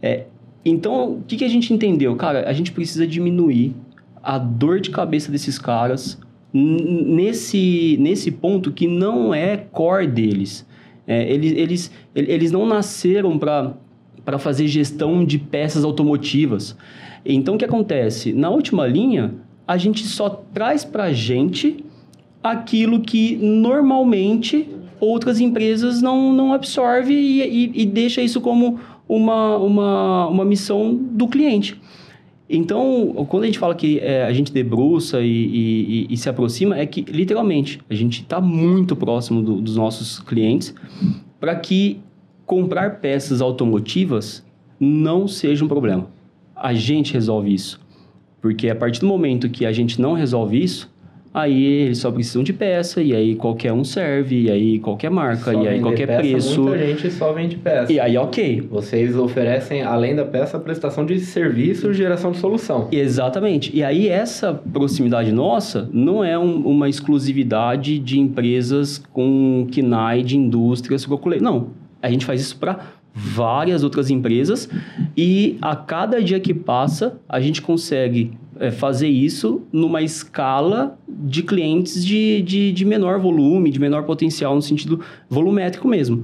É, então, o que, que a gente entendeu? Cara, a gente precisa diminuir a dor de cabeça desses caras nesse, nesse ponto que não é core deles. É, eles, eles, el- eles não nasceram para fazer gestão de peças automotivas. Então, o que acontece? Na última linha, a gente só traz para a gente aquilo que normalmente outras empresas não, não absorvem e, e, e deixa isso como uma, uma, uma missão do cliente. Então, quando a gente fala que é, a gente debruça e, e- e- se aproxima, é que, literalmente, a gente está muito próximo do- dos nossos clientes para que comprar peças automotivas não seja um problema. A gente resolve isso. Porque a partir do momento que a gente não resolve isso, aí eles só precisam de peça, e aí qualquer um serve, e aí qualquer marca, Só e aí qualquer peça, preço. Muita gente só vende peça. E aí, ok. Vocês oferecem, além da peça, prestação de serviço e geração de solução. Exatamente. E aí, essa proximidade nossa não é um- uma exclusividade de empresas com KNAI, de indústrias, procurei. Não. A gente faz isso para várias outras empresas e a cada dia que passa, a gente consegue é, fazer isso numa escala de clientes de, de, de menor volume, de menor potencial, no sentido volumétrico mesmo.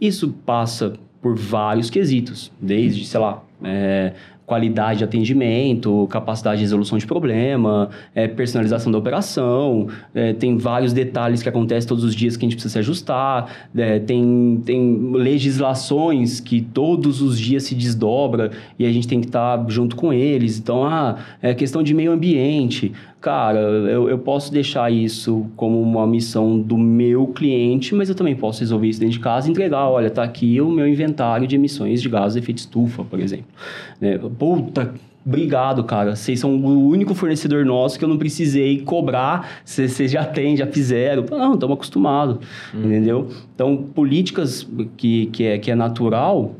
Isso passa por vários quesitos, desde, sei lá, é, qualidade de atendimento, capacidade de resolução de problema, é, personalização da operação, é, tem vários detalhes que acontecem todos os dias que a gente precisa se ajustar, é, tem, tem legislações que todos os dias se desdobra e a gente tem que estar junto com eles. Então, ah, é questão de meio ambiente. Cara, eu, eu posso deixar isso como uma missão do meu cliente, mas eu também posso resolver isso dentro de casa e entregar, olha, tá aqui o meu inventário de emissões de gases de efeito estufa, por exemplo. É, puta, obrigado, cara. Vocês são o único fornecedor nosso que eu não precisei cobrar. Vocês já têm, já fizeram. Não, estamos acostumados, entendeu? Então, políticas que, que, é, que é natural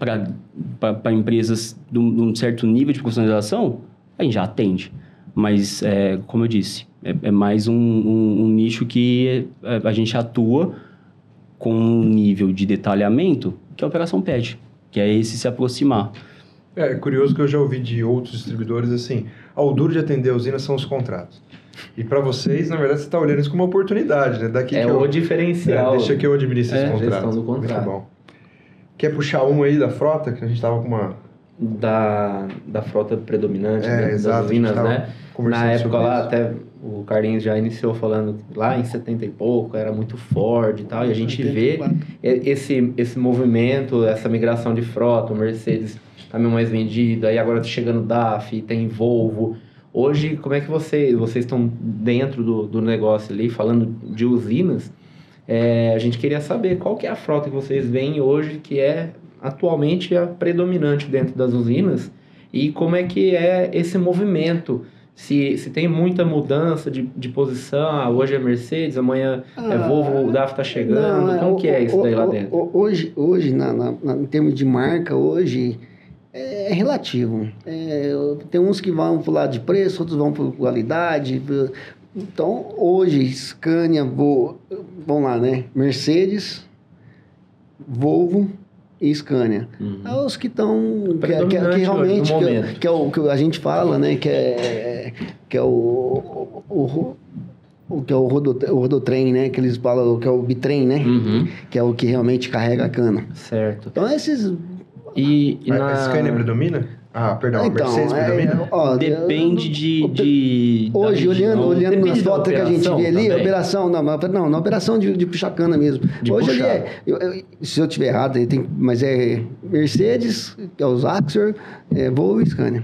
para empresas de um, de um certo nível de profissionalização, a gente já atende. Mas, é, como eu disse, é, é mais um, um- um nicho que é, a gente atua com um nível de detalhamento que a operação pede, que é esse se aproximar. É curioso que eu já ouvi de outros distribuidores assim, ah, o duro de atender a usina são os contratos. E para vocês, na verdade, você está olhando isso como uma oportunidade, né? Daqui é que o eu, diferencial. É, deixa que eu administre É, esse contrato. gestão do contrato. Muito bom. Quer puxar um aí da frota? Que a gente tava com uma... Da, da frota predominante, É, né? exato, das usinas, né? Na época lá, isso. até o Carlinhos já iniciou falando que lá em 70 e pouco era muito Ford e tal, e a gente vê 84. esse, esse movimento, essa migração de frota, o Mercedes caminhão mais vendido, aí agora tá chegando DAF, tem Volvo. Hoje, como é que você, vocês estão dentro do, do negócio ali, falando de usinas, é, a gente queria saber qual que é a frota que vocês veem hoje que é atualmente a predominante dentro das usinas e como é que é esse movimento. Se, se tem muita mudança de, de posição, ah, hoje é Mercedes, amanhã é Ah, Volvo, o DAF tá chegando, Não, como o- que é isso o- daí lá dentro? o- Hoje, hoje na, na- na- em termos de marca, hoje é relativo. É, tem uns que vão para o lado de preço, outros vão por qualidade. Então, hoje, Scania, vou, vamos lá, né? Mercedes, Volvo e Scania. Uhum. É os que estão que, que, que realmente hoje, no que, é- momento. que é o que a gente fala, né? Que é que é o, o, o- o que é o, rodo, o rodotrem, né? Que eles falam que é o bitrem, né? Uhum, Que é o que realmente carrega a cana. certo. Então esses E, e na... A Scania predomina? Ah, perdão, então, Mercedes é, predomina? ó, Depende de, de Hoje, olhando, região. olhando nas fotos que a gente vê ali, também. operação, não, mas- não, na operação de, de puxar cana mesmo. De Hoje puxar. ali é, eu- eu- se eu tiver errado, aí tem, mas é Mercedes, que é os Axor, é, Volvo e Scania.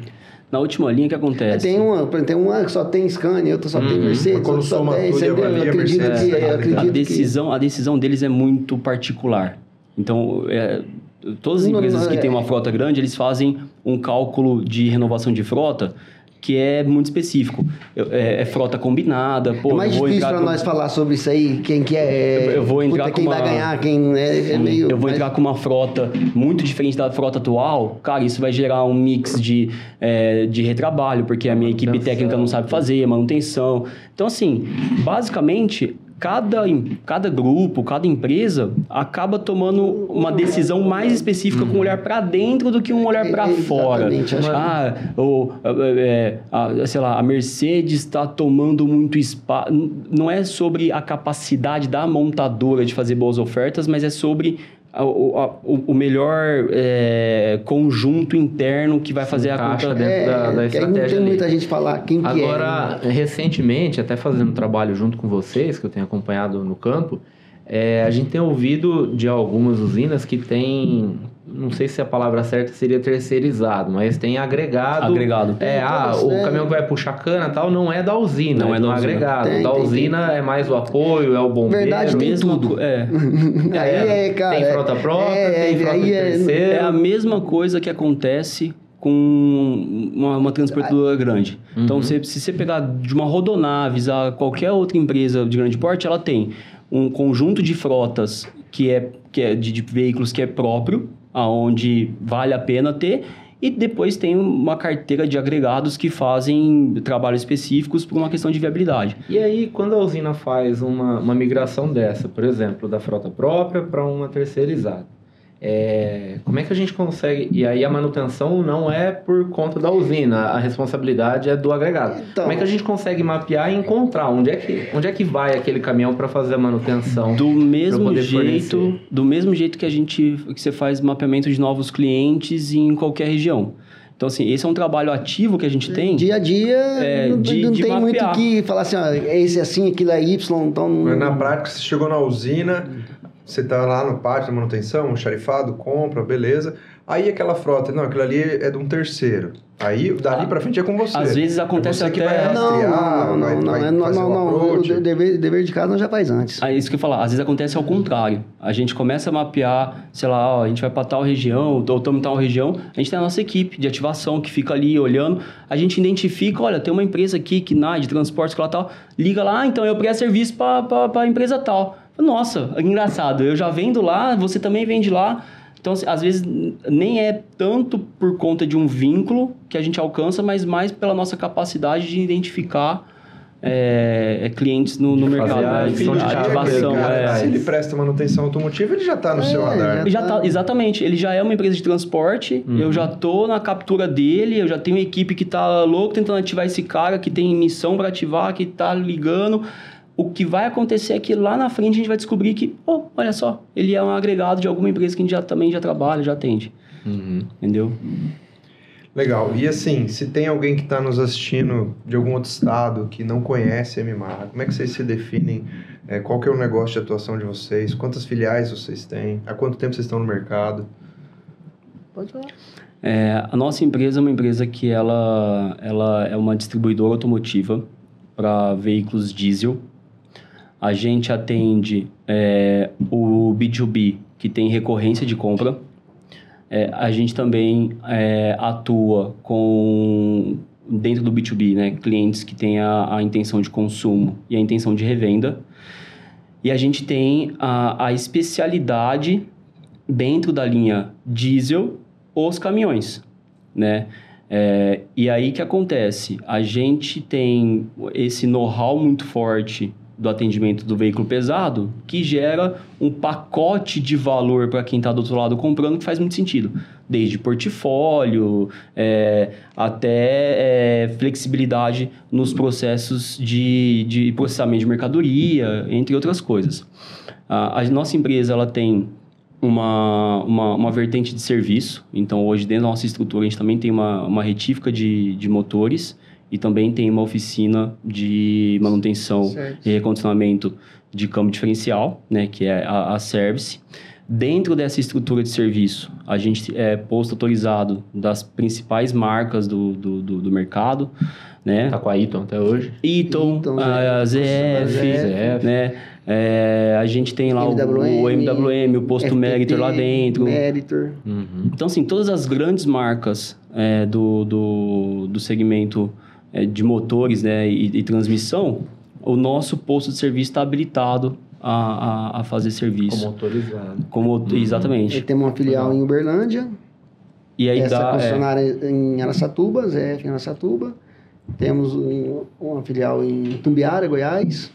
Na última linha, o que É, acontece? tem, uma, tem uma que só tem Scania, outra só tem Uhum. Mercedes, Mas quando outra só tem, entendeu? Eu acredito Mercedes que, eu ligado. acredito a que- decisão, a decisão deles é muito particular. Então, é, todas as Não, empresas não, que é- têm uma frota grande, eles fazem um cálculo de renovação de frota que é muito específico. Eu- É, é frota combinada, pô, é mais difícil para com- nós falar sobre isso aí, quem que é, Eu- eu vou entrar puta, quem com vai uma- ganhar, quem é, é meio... eu vou mas- entrar com uma frota muito diferente da frota atual, cara, isso vai gerar um mix de, é, de retrabalho, porque a minha equipe técnica não sabe fazer, manutenção. Então, assim, basicamente, cada, cada grupo, cada empresa acaba tomando uma decisão mais específica com um olhar para dentro do que um olhar para É, fora. Ah, ou, é, a- sei lá, a Mercedes está tomando muito espaço. Não é sobre a capacidade da montadora de fazer boas ofertas, mas é sobre a- o, a- o- o melhor é, conjunto interno que vai fazer a conta. dentro da- da que aí não estratégia tem ali. muita gente falar quem que é. Agora, recentemente, até fazendo trabalho junto com vocês, que eu tenho acompanhado no campo, é, a gente tem ouvido de algumas usinas que tem, não sei se a palavra certa seria terceirizado, mas tem agregado. Agregado. É, ah, o É. caminhão que vai puxar cana tal não é da usina, Não é é do da usina. agregado. Tem, da tem, usina é mais o apoio, é o bombeiro. Verdade, tem Mesma tudo. é, Aí é, cara. Tem frota própria, tem frota de terceiro. é a mesma coisa que acontece com uma, uma transportadora grande. Então, você- se você pegar de uma rodonaves a qualquer outra empresa de grande porte, ela tem um conjunto de frotas que é, que é de, de veículos que é próprio, aonde vale a pena ter, e depois tem uma carteira de agregados que fazem trabalhos específicos por uma questão de viabilidade. E aí, quando a usina faz uma, uma migração dessa, por exemplo, da frota própria para uma terceirizada, é, como é que a gente consegue. E aí, a manutenção não é por conta da usina, a responsabilidade é do agregado. Então- como é que a gente consegue mapear e encontrar onde é que, onde é que vai aquele caminhão para fazer a manutenção? Do mesmo jeito, fornecer. do mesmo jeito que a gente que você faz mapeamento de novos clientes em qualquer região. Então assim, esse é um trabalho ativo que a gente tem. Dia a dia, É, não, de- não de tem muito mapear. que falar assim, ó, esse é assim, aquilo é Y, então... Mas na prática, você chegou na usina, você tá lá no pátio da manutenção, um xarifado, compra, beleza. Aí aquela frota, não, aquilo ali é de um terceiro. Aí, dali pra frente é com você. Às vezes É acontece você que até- vai Não, rastrear, não, não, vai, não, vai é- não, não, o não, dever, dever de casa nós já faz antes. É isso que eu ia falar. Às vezes acontece ao contrário. A gente começa a mapear, sei lá, ó, a gente vai para tal região, ou estamos em tal região. A gente tem a nossa equipe de ativação que fica ali olhando. A gente identifica, olha, tem uma empresa aqui que na de transportes que lá tal. Liga lá, ah, então eu presto serviço para a empresa tal. Nossa, engraçado. Eu já vendo lá, você também vende lá. Então, assim, às vezes, nem é tanto por conta de um vínculo que a gente alcança, mas mais pela nossa capacidade de identificar é, clientes no, no De mercado. fazer a né? de carga ativação. dele, é. Se ele presta manutenção automotiva, ele já está no É, seu radar. já- Já tá, exatamente, ele já é uma empresa de transporte, eu já tô na captura dele, eu já tenho uma equipe que tá louco tentando ativar esse cara, que tem missão para ativar, que tá ligando. O que vai acontecer é que lá na frente a gente vai descobrir que, oh, olha só, ele é um agregado de alguma empresa que a gente já, também já trabalha, já atende. Uhum. Entendeu? Legal. E assim, se tem alguém que está nos assistindo de algum outro estado que não conhece a MMAR, como é que vocês se definem? É, qual que é o negócio de atuação de vocês? Quantas filiais vocês têm? Há quanto tempo vocês estão no mercado? Pode falar. É, a nossa empresa é uma empresa que ela, ela é uma distribuidora automotiva para veículos diesel. A gente atende é, o B2B, que tem recorrência de compra. É, a gente também é, atua com, dentro do B2B, né, clientes que têm a, a intenção de consumo e a intenção de revenda. E a gente tem a, a especialidade dentro da linha diesel os caminhões, né? É, e aí que acontece? A gente tem esse know-how muito forte do atendimento do veículo pesado que gera um pacote de valor para quem está do outro lado comprando que faz muito sentido. Desde portfólio é, até é, flexibilidade nos processos de, de processamento de mercadoria, entre outras coisas. A, a nossa empresa ela tem uma, uma, uma vertente de serviço. Então, hoje, dentro da nossa estrutura, a gente também tem uma, uma retífica de, de motores e também tem uma oficina de manutenção Certo. e recondicionamento de câmbio diferencial, né, que é a, a Service. Dentro dessa estrutura de serviço, a gente é posto autorizado das principais marcas do, do, do, do mercado, né? Tá com a Eaton até hoje. Eaton, Eaton, a ZF, ZF. né? É, a gente tem lá o, o MWM, o Posto FPT, Meritor lá dentro. Meritor. Uhum. Então, assim, todas as grandes marcas é, do, do, do segmento é, de motores né, e, e transmissão, o nosso posto de serviço está habilitado a, a, a fazer serviço. Como autorizado. Como, Ele Exatamente. tem uma filial em Uberlândia, E aí essa dá... é, concessionária em Araçatuba, ZF em Araçatuba. Temos um- uma filial em Tumbiara, Goiás.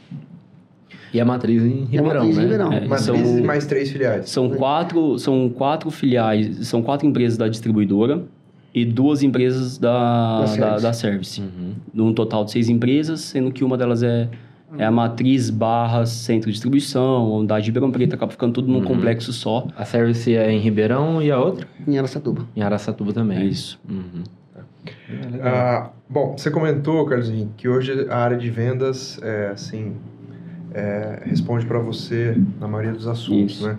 E a matriz em E a Ribeirão, matriz em né? Ribeirão. É, Matriz são- e mais três filiais. São quatro, são quatro filiais, são quatro empresas da distribuidora e duas empresas da, Da da, Service. da Service. Uhum. Num total de seis empresas, sendo que uma delas é, é a matriz barra centro de distribuição, unidade de Ribeirão Preto, acaba ficando tudo num Uhum. complexo só. A Service é em Ribeirão e a outra? Em Araçatuba. Em Araçatuba também. É isso. Uhum. Ah, bom, você comentou, Carlos Henrique, que hoje a área de vendas é assim é, responde para você na maioria dos assuntos, Isso. né?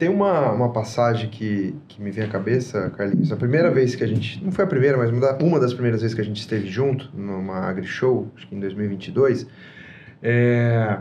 Tem uma, uma passagem que, que me vem à cabeça, Carlinhos. A primeira vez que a gente. Não foi a primeira, mas uma da- uma das primeiras vezes que a gente esteve junto, numa AgriShow, acho que em 2022. É,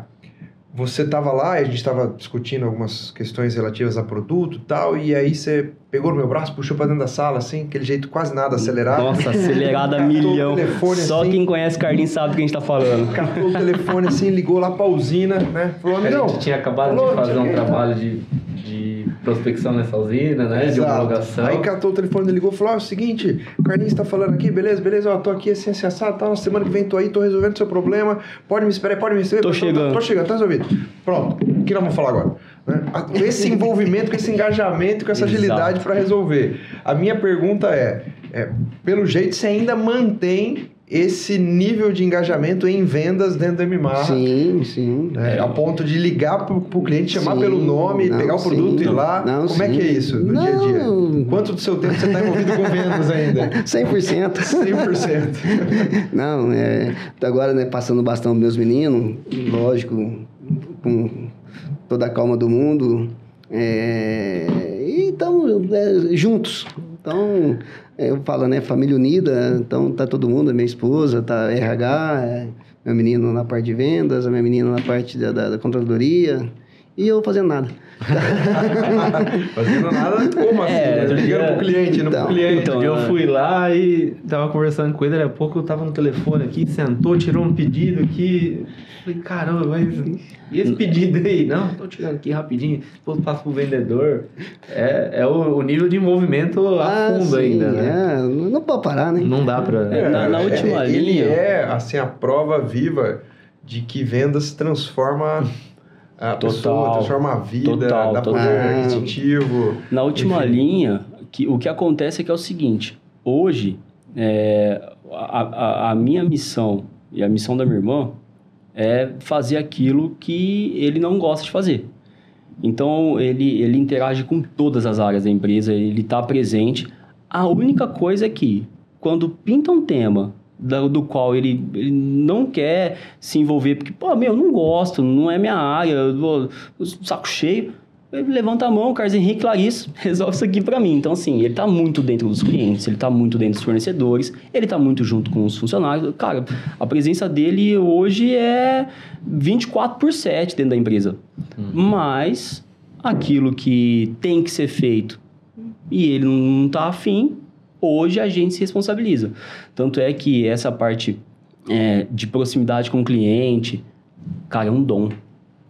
você estava lá e a gente estava discutindo algumas questões relativas a produto e tal, e aí você pegou no meu braço, puxou para dentro da sala, assim, aquele jeito quase nada acelerado. Nossa, acelerada o milhão. telefone Só assim. quem conhece Carlinhos sabe do que a gente tá falando. Catou o telefone assim, ligou lá pra usina, né? Falou, A gente tinha acabado Falou, de fazer um trabalho de, de prospecção nessa usina, né? De Exato. homologação. Aí catou o telefone, ligou e falou: ah, é o seguinte, o Carlinhos tá falando aqui, beleza, beleza, ó, tô aqui assim, assim, assado, tá, na semana que vem tô aí, tô resolvendo seu problema, pode me esperar, pode me esperar. Tô chegando. Tô, chegando, tá resolvido. Pronto, o que nós vamos falar agora? Né? Esse envolvimento, com esse engajamento, com essa Exato. agilidade para resolver. A minha pergunta é, é, pelo jeito, você ainda mantém esse nível de engajamento em vendas dentro do MMAR? Sim, sim. né? A ponto de ligar pro, pro cliente, chamar Sim, pelo nome, não, pegar o produto e ir lá. Não, Como é sim. que é isso no dia a dia? Não. Quanto do seu tempo você está envolvido com vendas ainda? 100%. 100%. Não, é, agora, né, passando o bastão dos meus meninos, lógico, com toda a calma do mundo, é, e estamos é, juntos. Então, é, eu falo, né, família unida, então tá todo mundo, minha esposa, tá RH, é, meu menino na parte de vendas, a minha menina na parte da, da, da controladoria, e eu fazendo nada. Fazendo nada, como assim? É, né? Ligando pro cliente, não Então, pro cliente. então, eu é. fui lá e tava conversando com ele, daqui a pouco eu tava no telefone aqui, sentou, tirou um pedido aqui. Falei, caramba, mas e esse pedido aí? Não, tô tirando aqui rapidinho, depois passo pro vendedor. É, é o, o nível de envolvimento a Ah, fundo sim, ainda, né? é, não pode parar, né? Não dá pra. É, na- na última ele linha- é, assim, a prova viva de que vendas transforma a Total, pessoa, transforma a vida, total, dá total. poder aquisitivo. Na última Enfim. linha, que, o que acontece é que é o seguinte: hoje, é, a, a, a minha missão e a missão da minha irmã é fazer aquilo que ele não gosta de fazer. Então, ele, ele interage com todas as áreas da empresa, ele está presente. A única coisa é que, quando pinta um tema da- do, qual ele, ele não quer se envolver, porque, pô, meu, eu não gosto, não é minha área, eu vou, saco cheio, ele levanta a mão, Carlos Henrique Larissa, resolve isso aqui para mim. Então, assim, ele tá muito dentro dos clientes, ele tá muito dentro dos fornecedores, ele tá muito junto com os funcionários. Cara, a presença dele hoje é 24 por 7 dentro da empresa. Mas aquilo que tem que ser feito e ele não tá afim, hoje a gente se responsabiliza. Tanto é que essa parte é, de proximidade com o cliente, cara, é um dom.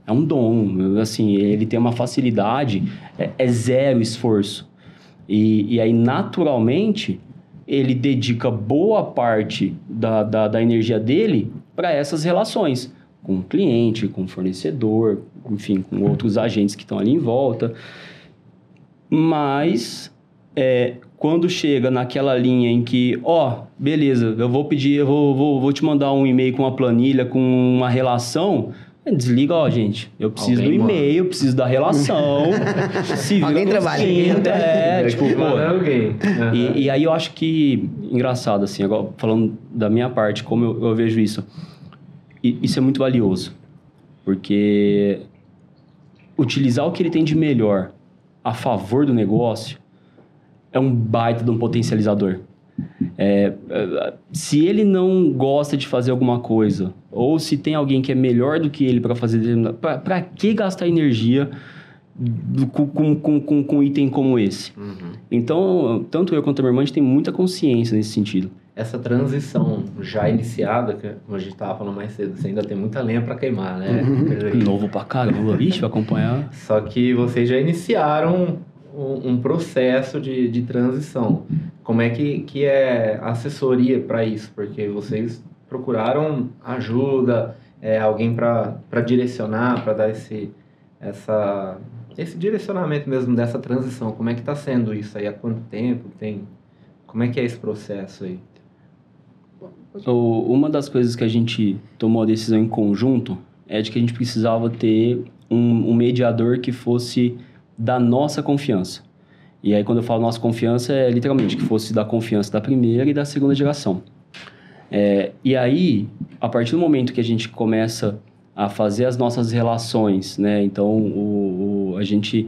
É um dom, assim, ele tem uma facilidade, é, é zero esforço. E, e aí, naturalmente, ele dedica boa parte da, da, da energia dele para essas relações com o cliente, com o fornecedor, enfim, com outros agentes que estão ali em volta. Mas, é, quando chega naquela linha em que, ó, beleza, eu vou pedir, eu vou, vou, vou te mandar um e-mail com uma planilha, com uma relação. Desliga, ó, gente. Eu preciso Alguém do e-mail, eu preciso da relação. se vira Alguém trabalha. 30, É, tipo, Aqui pô, alguém. E, e aí eu acho que, engraçado, assim, agora falando da minha parte, como eu, eu vejo isso, e- isso é muito valioso. Porque utilizar o que ele tem de melhor a favor do negócio é um baita de um potencializador. É, é, se ele não gosta de fazer alguma coisa, ou se tem alguém que é melhor do que ele para fazer, para que gastar energia com, com, com, com, um item como esse? Uhum. Então, tanto eu quanto a minha irmã, a gente tem muita consciência nesse sentido. Essa transição já iniciada, que como a gente estava falando mais cedo, você ainda tem muita lenha para queimar, né? Novo pra caramba, vixe, vai acompanhar. Só que vocês já iniciaram um, um processo de, de transição. Como é que, que é a assessoria para isso? Porque vocês procuraram ajuda, é, alguém para direcionar, para dar esse, essa, esse direcionamento mesmo dessa transição. Como é que está sendo isso aí? Há quanto tempo tem? Como é que é esse processo aí? Uma das coisas que a gente tomou a decisão em conjunto é de que a gente precisava ter um, um mediador que fosse da nossa confiança. E aí, quando eu falo nossa confiança, é literalmente que fosse da confiança da primeira e da segunda geração. É, e aí, a partir do momento que a gente começa a fazer as nossas relações, né? Então, o, o- a gente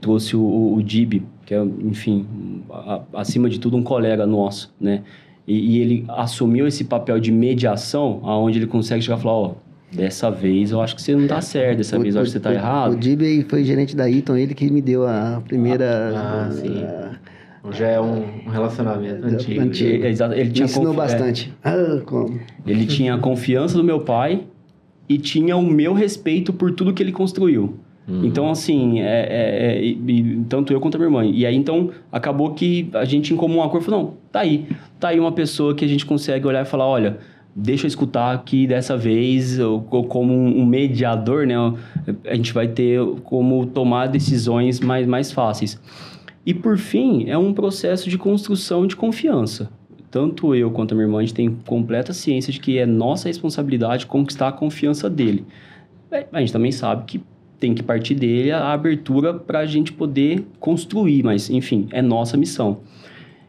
trouxe o, o, o Dib, que é, enfim, a- acima de tudo um colega nosso, né? E, e ele assumiu esse papel de mediação, aonde ele consegue chegar e falar, ó, dessa vez eu acho que você não tá certo, dessa vez eu acho que você tá o, errado. O Dib foi gerente da Eaton, ele que me deu a primeira... Ah, sim. a- Já é um, um relacionamento antigo. Antigo. Ele, exato, ele me tinha ensinou confi- é, bastante. Ah, como? Ele tinha a confiança do meu pai e tinha o meu respeito por tudo que ele construiu. Uhum. Então, assim, é, é- é- e tanto eu quanto a minha irmã. E aí, então, acabou que a gente em comum acordo falou, não, tá aí. Tá aí uma pessoa que a gente consegue olhar e falar, olha, deixa eu escutar aqui dessa vez, eu- co- como um um mediador, né? A gente vai ter como tomar decisões mais, mais fáceis. E, por fim, é um processo de construção de confiança. Tanto eu quanto a minha irmã, a gente tem completa ciência de que é nossa responsabilidade conquistar a confiança dele. É, A gente também sabe que tem que partir dele a abertura para a gente poder construir, mas enfim, é nossa missão.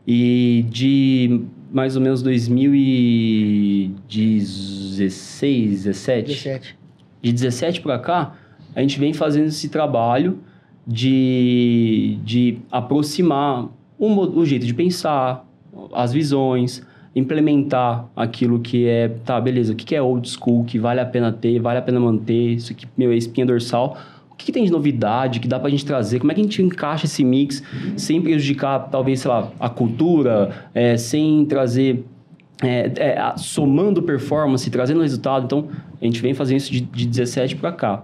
E de mais ou menos 2016, 17, 17. de 17 para cá, a gente vem fazendo esse trabalho de, de aproximar o, o jeito de pensar, as visões, implementar aquilo que é, tá, beleza, o que que é old school, que vale a pena ter, vale a pena manter, isso aqui, meu, é espinha dorsal. Que, que tem de novidade que dá pra gente trazer? Como é que a gente encaixa esse mix sem prejudicar, talvez, sei lá, a cultura, é, sem trazer é, é, a- somando performance, trazendo resultado. Então, a gente vem fazendo isso de, de 17 para cá.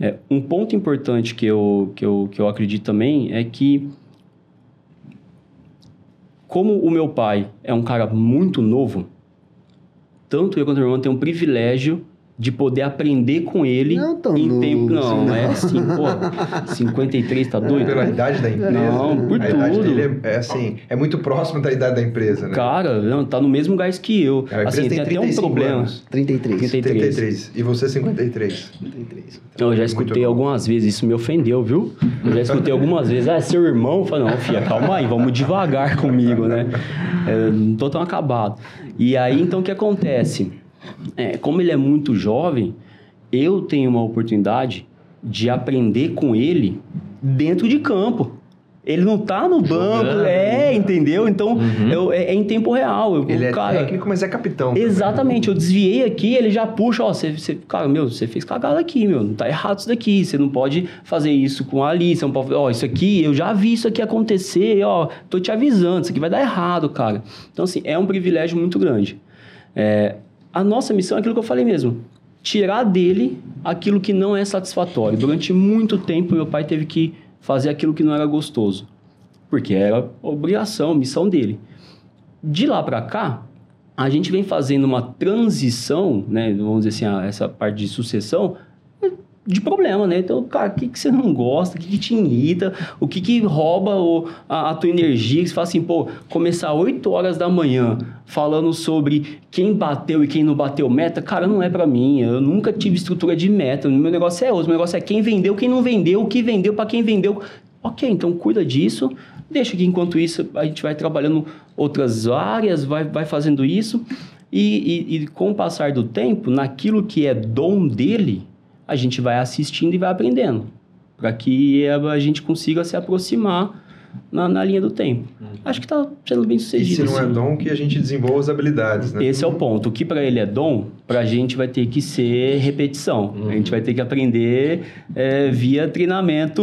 É, um ponto importante que eu, que, eu, que eu acredito também é que, como o meu pai é um cara muito novo, tanto eu quanto a minha irmã tem um privilégio de poder aprender com ele Não tão em novo, tempo. Não, assim, é assim, pô, 53 tá doido? Pela idade da empresa. Não, por a idade tudo. dele é, é assim, é muito próximo da idade da empresa, né? Cara, não, tá no mesmo gás que eu. A empresa Assim, tem tem até um 35 problema. anos. 33. 33. 33. E você 53. 33. Eu já Muito escutei bom. algumas vezes, isso me ofendeu, viu? Eu já escutei algumas vezes, ah, é seu irmão? Eu falei, não, filha, calma aí, vamos devagar comigo, né? É, não tô tão acabado. E aí, então, o que acontece? É, como ele é muito jovem, eu tenho uma oportunidade de aprender com ele dentro de campo. Ele não tá no banco, Jogando. é, entendeu? Então, Uhum. eu- é, é em tempo real. Eu, Ele é cara, técnico, mas é capitão. também. Exatamente, eu desviei aqui, ele já puxa, ó, você, você, cara, meu, você fez cagada aqui, meu, não tá errado isso daqui, você não pode fazer isso com Ali, você não pode, ó, isso aqui, eu já vi isso aqui acontecer, ó, tô te avisando, isso aqui vai dar errado, cara. Então, assim, é um privilégio muito grande. É, a nossa missão é aquilo que eu falei mesmo, tirar dele aquilo que não é satisfatório. Durante muito tempo, meu pai teve que fazer aquilo que não era gostoso, porque era obrigação, missão dele. De lá para cá, a gente vem fazendo uma transição, né? Vamos dizer assim, essa parte de sucessão de problema, né? Então, cara, o que, que você não gosta? O que, que te irrita? O que, que rouba o- a, a tua energia? Que você fala assim, pô, começar 8 horas da manhã falando sobre quem bateu e quem não bateu meta, cara, não é pra mim. Eu nunca tive estrutura de meta. Meu negócio é outro. O meu negócio é quem vendeu, quem não vendeu, o que vendeu pra quem vendeu. Ok, então cuida disso. Deixa que enquanto isso a gente vai trabalhando outras áreas, vai, vai fazendo isso. E, e- e com o passar do tempo, naquilo que é dom dele, a gente vai assistindo e vai aprendendo. Para que a, gente consiga se aproximar na, na linha do tempo. Acho que está sendo bem E se sucedido. não é assim. dom, que a gente desenvolva as habilidades, né? Esse é o ponto. O que para ele é dom, para a gente vai ter que ser repetição. A gente vai ter que aprender é, via treinamento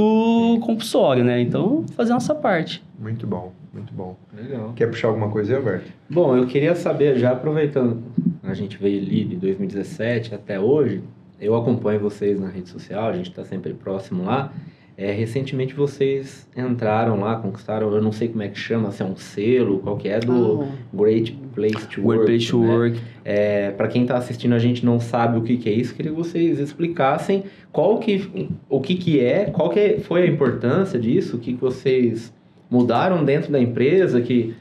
compulsório, né? Então, fazer a nossa parte. Muito bom, muito bom. Legal. Quer puxar alguma coisa aí, Alberto? Bom, eu queria saber, já aproveitando, a gente veio ali de 2017 até hoje, eu acompanho vocês na rede social, a gente está sempre próximo lá. É, recentemente vocês entraram lá, conquistaram, eu não sei como é que chama, se é um selo, qual que é, do Great Place to Work. Work Place to né? Work. É, para quem está assistindo, a gente não sabe o que, que é isso, queria que vocês explicassem qual que, o que, que é, qual que foi a importância disso, o que, que vocês mudaram dentro da empresa, que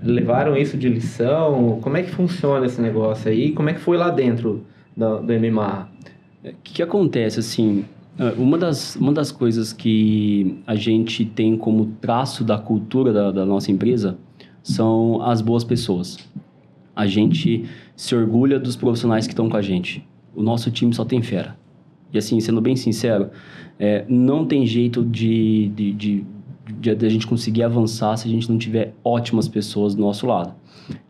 levaram isso de lição, como é que funciona esse negócio aí, como é que foi lá dentro do, do MMA? O que, que acontece, assim, é, uma das, uma das coisas que a gente tem como traço da cultura da, da nossa empresa são as boas pessoas. A gente se orgulha dos profissionais que estão com a gente. O nosso time só tem fera. E assim, sendo bem sincero, é, não tem jeito de, de, de, de, de a gente conseguir avançar se a gente não tiver ótimas pessoas do nosso lado.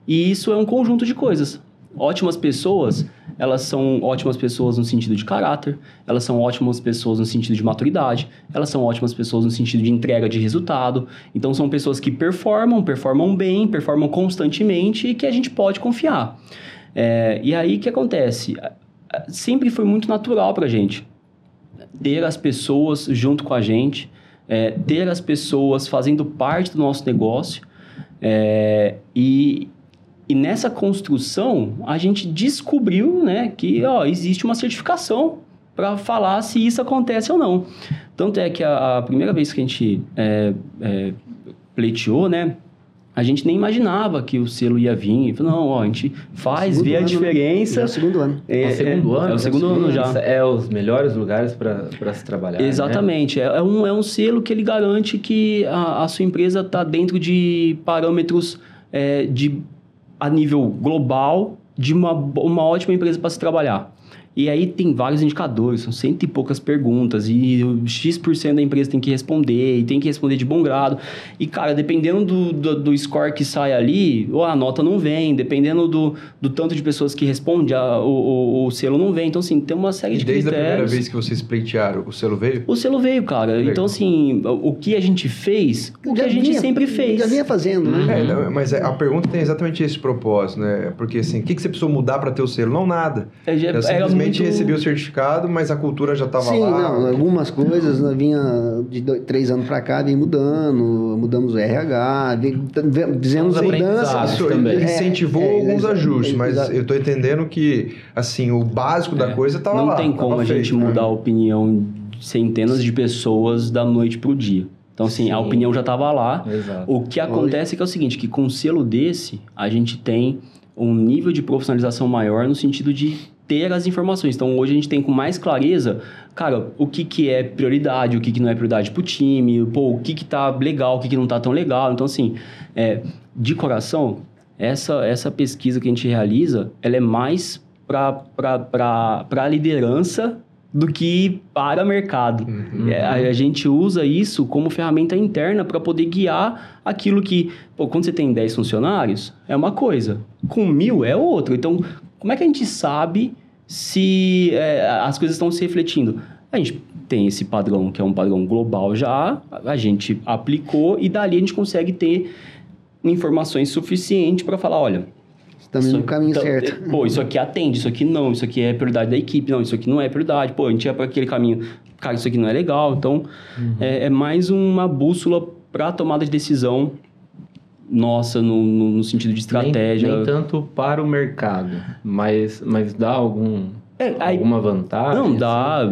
E isso é um conjunto de coisas. Ótimas pessoas, elas são ótimas pessoas no sentido de caráter, elas são ótimas pessoas no sentido de maturidade, elas são ótimas pessoas no sentido de entrega de resultado. Então, são pessoas que performam, performam bem, performam constantemente e que a gente pode confiar. É, e aí, o que acontece? Sempre foi muito natural para a gente ter as pessoas junto com a gente, é, ter as pessoas fazendo parte do nosso negócio é, e, e nessa construção a gente descobriu né, que ó, existe uma certificação para falar se isso acontece ou não. Tanto é que a, a primeira vez que a gente é, é, pleiteou, né, a gente nem imaginava que o selo ia vir. Falou, não, ó, a gente faz, Segundo vê a né? diferença. É o segundo ano. É, É o segundo é, ano? É o segundo ano já. É os melhores lugares para se trabalhar. né? Exatamente. É, é um, é um selo que ele garante que a, a sua empresa está dentro de parâmetros é, de, a nível global de uma, uma ótima empresa para se trabalhar. E aí tem vários indicadores, são cento e poucas perguntas, e o X% da empresa tem que responder, e tem que responder de bom grado. E, cara, dependendo do, do, do score que sai ali, ou a nota não vem, dependendo do, do tanto de pessoas que respondem, a, o, o, o selo não vem. Então, assim, tem uma série E de desde a critérios. primeira vez que vocês pleitearam, o selo veio? O selo veio, cara. Legal. Então, assim, o que a gente fez, o que a gente vinha- sempre fez. Já vinha fazendo, né? É, não, mas é- a pergunta tem exatamente esse propósito, né? Porque assim, o que, que você precisou mudar para ter o selo? Não, nada. É, era simplesmente somente recebia o certificado, mas a cultura já estava Sim, lá. não, algumas coisas nós vinha de dois, três anos para cá, vem mudando, mudamos o RH, fizemos Os mudanças. também. É, incentivou é, alguns ajustes, mas eu tô entendendo que, assim, o básico da coisa estava Não lá. tem como a gente feito, né? mudar a opinião de centenas de pessoas da noite pro dia. Então, assim, a Sim. opinião já estava lá. Exato. O que acontece é que é o seguinte, que com um selo desse, a gente tem um nível de profissionalização maior no sentido de ter as informações. Então, hoje a gente tem com mais clareza, cara, o que, que é prioridade, o que, que não é prioridade pro time, pô, o que, que tá legal, o que, que não tá tão legal. Então, assim, é, de coração, essa, essa pesquisa que a gente realiza, ela é mais para a liderança do que para mercado. Uhum. É, a, a gente usa isso como ferramenta interna para poder guiar aquilo que, pô, quando você tem 10 funcionários, é uma coisa, com mil é outra. Então, como é que a gente sabe se é, as coisas estão se refletindo? A gente tem esse padrão, que é um padrão global já, a gente aplicou e dali a gente consegue ter informações suficientes para falar, olha, Estamos no caminho então, certo. Pô, isso aqui atende, isso aqui não, isso aqui é prioridade da equipe, não, isso aqui não é prioridade. Pô, a gente ia para aquele caminho, cara, isso aqui não é legal. Então, é, é mais uma bússola para tomada de decisão nossa, no, no- no sentido de estratégia. Nem, nem tanto para o mercado, mas, mas dá algum, É, aí- alguma vantagem? Não, assim? dá.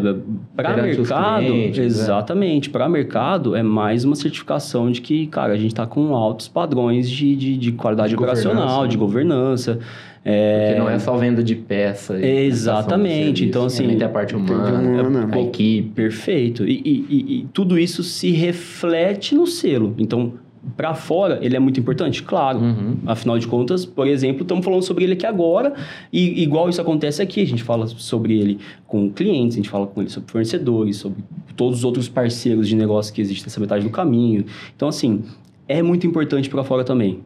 Para perante os mercado, clientes, né? exatamente. Para mercado, é mais uma certificação de que, cara, a gente está com altos padrões de, de, de qualidade De operacional, governança, de né? governança. É, Porque não é só venda de peça. e Exatamente, então, assim, também tem a parte humana, humana. a equipe. Perfeito. E, e- e- e tudo isso se reflete no selo. Então, para fora, ele é muito importante? Claro. Uhum. Afinal de contas, por exemplo, estamos falando sobre ele aqui agora, e igual isso acontece aqui, a gente fala sobre ele com clientes, a gente fala com ele sobre fornecedores, sobre todos os outros parceiros de negócio que existem nessa metade do caminho. Então, assim, é muito importante para fora também.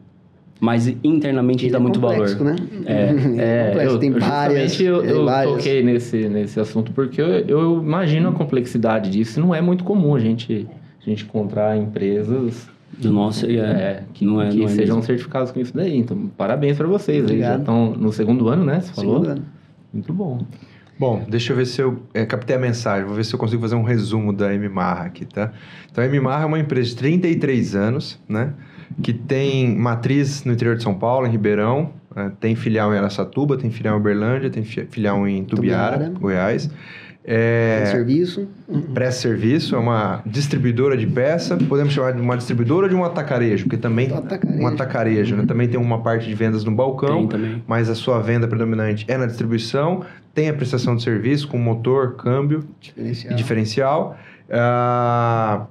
Mas internamente Ele dá é muito complexo, valor. né? É, É, complexo, eu, tem eu várias. eu, é, eu várias. toquei nesse, nesse assunto porque eu, eu imagino a complexidade disso. Não é muito comum a gente, a gente encontrar empresas Do nosso, é, é, que, não é, que não é sejam mesmo. certificados com isso daí. Então, parabéns para vocês. Aí já Obrigado. estão no segundo ano, né? Você falou? Segundo ano. Muito bom. Bom, deixa eu ver se eu é, captei a mensagem. Vou ver se eu consigo fazer um resumo da M-Marra aqui, tá? Então, a M-Marra é uma empresa de 33 anos, né? Que tem matriz no interior de São Paulo, em Ribeirão. né, tem filial em Aracatuba, tem filial em Uberlândia, tem fi- filial em Tubiara, Tubiara. Goiás. É, serviço. presta serviço, é uma distribuidora de peça. Podemos chamar de uma distribuidora ou de um atacarejo, porque também Atacarejo. um atacarejo, né? Também tem uma parte de vendas no balcão mas a sua venda predominante é na distribuição, tem a prestação de serviço com motor, câmbio Diferencial. e diferencial. Ah,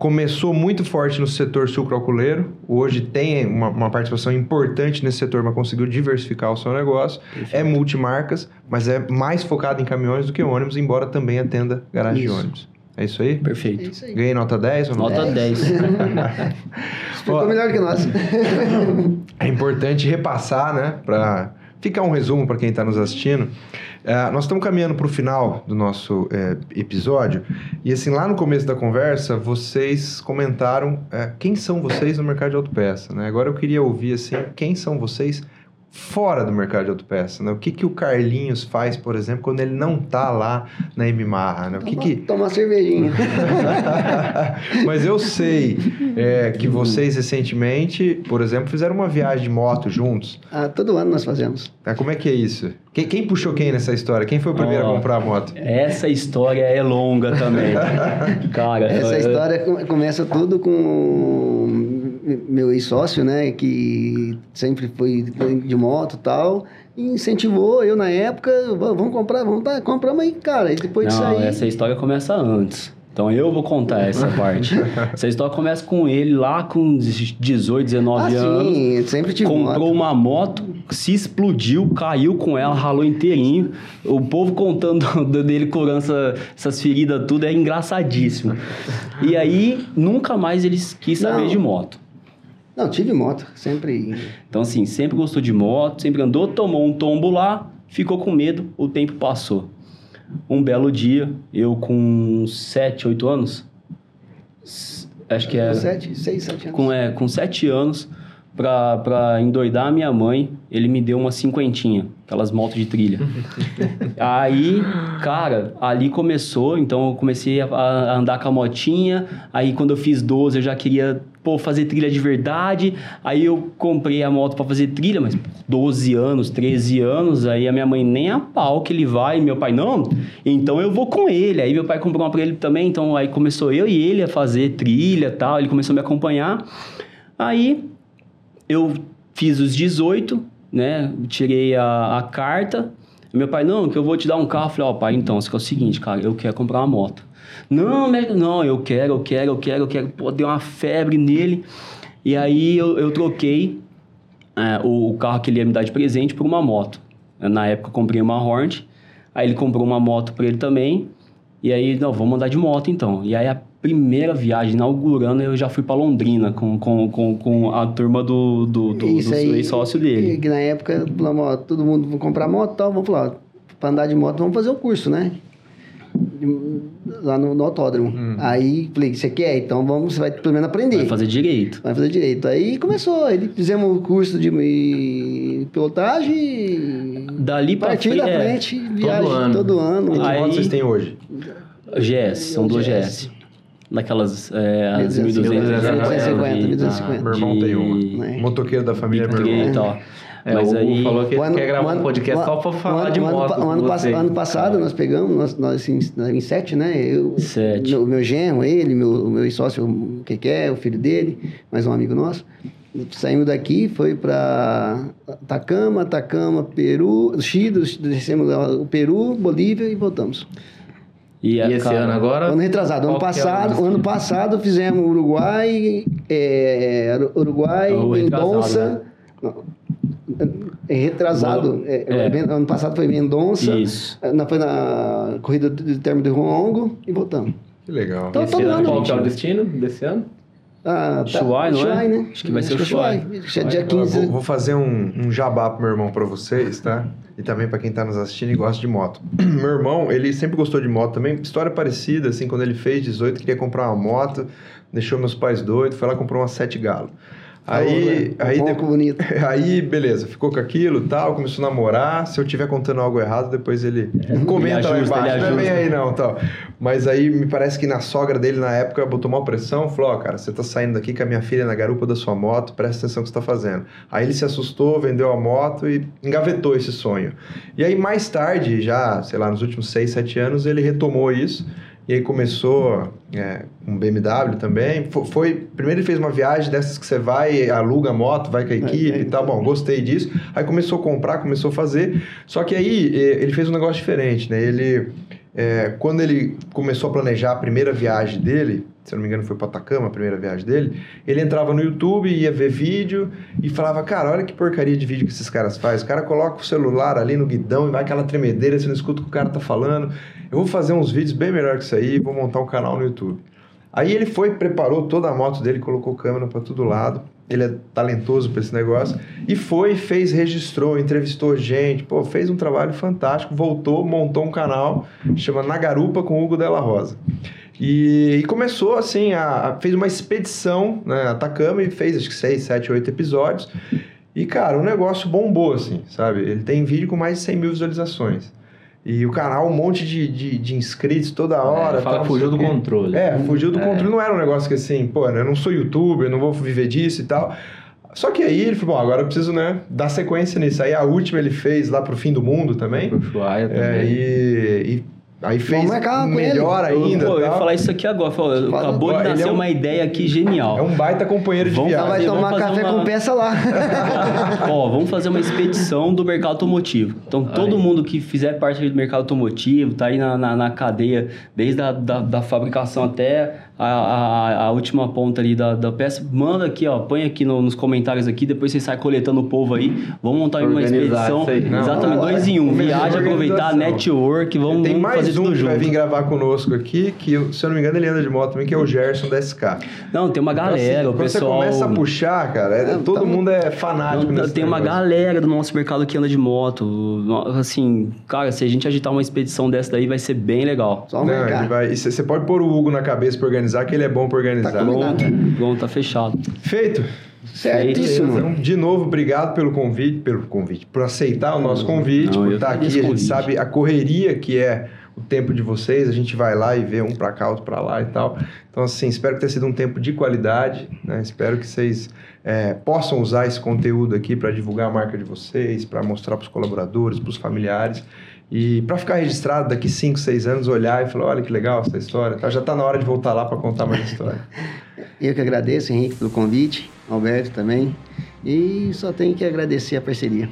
começou muito forte no setor sucroalcooleiro, hoje tem uma, uma participação importante nesse setor, mas conseguiu diversificar o seu negócio. É multimarcas, mas é mais focado em caminhões do que ônibus, embora também atenda garagem de Isso. ônibus. É isso aí? É Perfeito. isso aí. Ganhei nota 10 ou não? Nota 10. Explicou Ó. melhor que nós. É importante repassar, né? Para ficar um resumo para quem está nos assistindo. É, nós estamos caminhando para o final do nosso é, episódio. E assim, lá no começo da conversa, vocês comentaram é, quem são vocês no mercado de autopeça. Né? Agora eu queria ouvir assim, quem são vocês fora do mercado de autopeça. Né? O que, que o Carlinhos faz, por exemplo, quando ele não está lá na M-Marra? Né? O que, que, Toma uma cervejinha. Mas eu sei é, que vocês recentemente, por exemplo, fizeram uma viagem de moto juntos. Ah, todo ano nós fazemos. Tá, como é que é isso? Quem, quem puxou quem nessa história? Quem foi o primeiro Ó. a comprar a moto? Essa história é longa também. Cara, Essa eu- história come- começa tudo com meu ex-sócio, né? Que sempre foi de moto e tal. Incentivou eu na época, "Va- vamos comprar, vamos tá, compramos aí, cara. E depois disso Não, aí. essa história começa antes. Então eu vou contar essa parte. essa história começa com ele lá com 18, 19 ah, anos. sim, sempre tive Comprou moto. uma moto, se explodiu, caiu com ela, ralou inteirinho. O povo contando do- dele curando essa- essas feridas tudo é engraçadíssimo. E aí, nunca mais ele quis saber Não. de moto. Não, tive moto, sempre. Então, assim, sempre gostou de moto, sempre andou, tomou um tombo lá, ficou com medo, o tempo passou. Um belo dia, eu com 7, 8 anos, acho que é Sete, seis, sete anos. com, é, com 7 anos, pra, pra endoidar a minha mãe, ele me deu uma cinquentinha, aquelas motos de trilha. aí, cara, ali começou, então eu comecei a, a andar com a motinha, aí quando eu fiz 12 eu já queria, pô, fazer trilha de verdade, aí eu comprei a moto pra fazer trilha, mas 12 anos, 13 anos, aí a minha mãe nem a pau que ele vai, meu pai, não, então eu vou com ele, aí meu pai comprou uma pra ele também, então aí começou eu e ele a fazer trilha tal, ele começou a me acompanhar, aí eu fiz os 18, né? Tirei a, a carta. Meu pai, não, que eu vou te dar um carro. Eu falei, ó, pai, então, isso é o seguinte, cara, eu quero comprar uma moto. Não, médico, não, eu quero, eu quero, eu quero, eu quero. Pô, deu uma febre nele. E aí eu, eu troquei é, o, carro que ele ia me dar de presente por uma moto. Na época eu comprei uma Hornet. Aí ele comprou uma moto para ele também. E aí, não, vamos andar de moto então. E aí a primeira viagem, inaugurando, eu já fui para Londrina com, com, com, com a turma do, do, do, Isso do aí, ex-sócio dele. Que na época, falamos, ó, todo mundo comprar moto e tal, vamos falar, para andar de moto, vamos fazer o curso, né? Lá no, no autódromo. Aí falei, você quer? Então vamos, você vai pelo menos aprender. Vai fazer direito. Vai fazer direito. Aí começou, aí fizemos o curso de pilotagem. Dali pra partir frente, da é, frente, viagem ano. todo ano. E que Aí- moto vocês têm hoje? GS, são duas GS. GS. Daquelas, é, as 1250, 1250. 1250. Meu irmão tem uma. né? Motoqueiro da família é meu irmão. e tal. É, Mas o Hugo aí... falou que O ano- quer gravar o ano- um podcast o só ano- pra falar o ano- de o ano moto. o ano, pass- você. ano passado nós pegamos, nós, nós em, em sete, né? Eu, Sete. Meu, meu genro, ele, meu, meu sócio, o que é, o filho dele, mais um amigo nosso. Saímos daqui, foi para Atacama, Atacama, Peru, Chile, descemos o Peru, Bolívia e voltamos. E a esse cara- ano agora? Ano retrasado, ano é o passado, ano passado fizemos Uruguai, é, Uruguai, O Mendonça. É retrasado. é, É. evento- Ano passado foi Mendonça. Isso. Na, foi na corrida do termo de Rongo e voltamos. Que legal. Então, Esse todo ano, ano, qual que é o destino desse ano? Ah, Ushuaia, não é? né? Acho que vai ser que é Ushuaia. Acho que é dia Eu 15. Vou, vou fazer um, um jabá pro meu irmão pra vocês, tá? E também pra quem tá nos assistindo e gosta de moto. meu irmão, ele sempre gostou de moto também. História parecida, assim, quando ele fez 18, queria comprar uma moto, deixou meus pais doidos, foi lá e comprou uma Sete Galo. Aí, Tá aí, bom, depois- bonito. aí, beleza, ficou com aquilo tal, começou a namorar. Se eu estiver contando algo errado, depois ele comenta lá ajusta, embaixo. ele Não é bem aí não, tal. Mas aí me parece que na sogra dele na época botou uma pressão, falou: Ó, cara, você tá saindo daqui com a minha filha na garupa da sua moto, presta atenção no que você tá fazendo. Aí ele se assustou, vendeu a moto e engavetou esse sonho. E aí mais tarde, já, sei lá, nos últimos 6, 7 anos, ele retomou isso. E aí começou é, um BMW também. Fo- Foi, primeiro ele fez uma viagem dessas que você vai, aluga a moto, vai com a equipe é, e tal. Bom, gostei disso. Aí começou a comprar, começou a fazer. Só que aí ele fez um negócio diferente, né? Ele, eh, quando ele começou a planejar a primeira viagem dele, se não me engano foi para Atacama a primeira viagem dele, ele entrava no YouTube, ia ver vídeo e falava, cara, olha que porcaria de vídeo que esses caras fazem. O cara coloca o celular ali no guidão e vai aquela tremedeira, você não escuta o que o cara tá falando. Eu vou fazer uns vídeos bem melhor que isso aí, vou montar um canal no YouTube. Aí ele foi, preparou toda a moto dele, colocou câmera para todo lado. Ele é talentoso para esse negócio. E foi, fez, registrou, entrevistou gente. Pô, fez um trabalho fantástico. Voltou, montou um canal, chama Na Garupa com Hugo Della Rosa. E, e começou assim, a, a- fez uma expedição, né, Atacama e fez acho que seis, sete, oito episódios. E, cara, o negócio bombou, assim, sabe? Ele tem vídeo com mais de 100 mil visualizações. E o canal, um monte de, de, de inscritos toda hora. É, fala tal, que fugiu do o quê. controle. É, fugiu do É. controle. Não era um negócio que assim, pô, eu não sou youtuber, eu não vou viver disso e tal. Só que aí ele falou, bom, agora eu preciso, né, dar sequência nisso. Aí a última ele fez lá pro fim do mundo também. Pro Ushuaia É, também. e, e aí fez marcar melhor ainda. Pô, eu ia tal. falar isso aqui agora. Falou, acabou de Ele nascer é um- uma ideia aqui genial. É um baita companheiro de Vamos viagem. vai Vamos tomar fazer café uma- com peça lá. Ó, vamos fazer uma expedição do mercado automotivo. Então, todo Aí. mundo que fizer parte do mercado automotivo, tá aí na, na, na cadeia, desde a da, da fabricação até a, a, a última ponta ali da, da peça, manda aqui, ó, põe aqui no- nos comentários aqui, depois você sai coletando o povo aí. Vamos montar uma expedição. Não, Exatamente, vamos dois em um. Viagem, aproveitar, network, vamos, Tem vamos mais fazer um tudo que vai junto. vir gravar conosco aqui, que se eu não me engano ele anda de moto também, que é o Gerson da SK. Não, tem uma Então, galera, assim, o quando pessoal... você começa a puxar, cara, é- Não, todo tamo- mundo é fanático Não, nesse tem uma negócio. galera do nosso mercado que anda de moto. Assim, cara, se a gente agitar uma expedição dessa daí, vai ser bem legal. Só Não, marcar. ele vai- e você você pode pôr o Hugo na cabeça pra organizar, que ele é bom pra organizar. Tá combinado. Pronto, pronto, tá fechado. Feito. Certíssimo. Então, de novo, obrigado pelo convite, pelo convite, por aceitar o nosso convite, Não, por estar que aqui. A gente convite. sabe a correria que é o tempo de vocês, a gente vai lá e vê um para cá, outro para lá e tal. Então, assim, espero que tenha sido um tempo de qualidade, né? Espero que vocês é, possam usar esse conteúdo aqui para divulgar a marca de vocês, para mostrar para os colaboradores, para os familiares. E para ficar registrado daqui 5, 6 anos, olhar e falar: olha que legal essa história. Tá? Já está na hora de voltar lá para contar mais história. Eu que agradeço, Henrique, pelo convite, Alberto também. E só tenho que agradecer a parceria.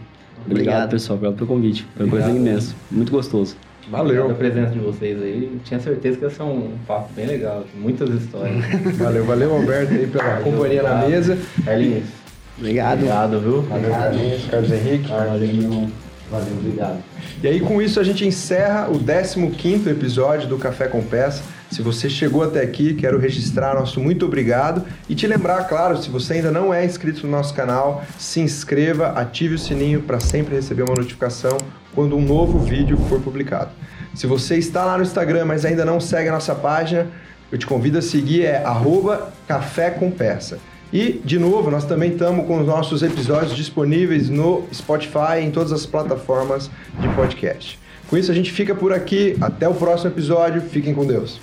Obrigado, pessoal. Obrigado pelo convite. Foi um prazer imenso. Muito gostoso. Obrigado Valeu. a presença de vocês aí. Tinha certeza que ia ser um papo bem legal. Muitas histórias. Valeu, valeu, Alberto, aí pela Valeu, companhia na obrigado. mesa. Carlinhos, Obrigado. obrigado, viu? Valeu, Carlinhos, Carlos Henrique. Valeu, meu irmão. Valeu, obrigado. E aí, com isso, a gente encerra o 15 episódio do Café com Peça. Se você chegou até aqui, quero registrar nosso muito obrigado e te lembrar, claro, se você ainda não é inscrito no nosso canal, se inscreva, ative o sininho para sempre receber uma notificação quando um novo vídeo for publicado. Se você está lá no Instagram, mas ainda não segue a nossa página, eu te convido a seguir, é arroba Café com Peça. E, de novo, nós também estamos com os nossos episódios disponíveis no Spotify em todas as plataformas de podcast. Com isso, a gente fica por aqui. Até o próximo episódio. Fiquem com Deus.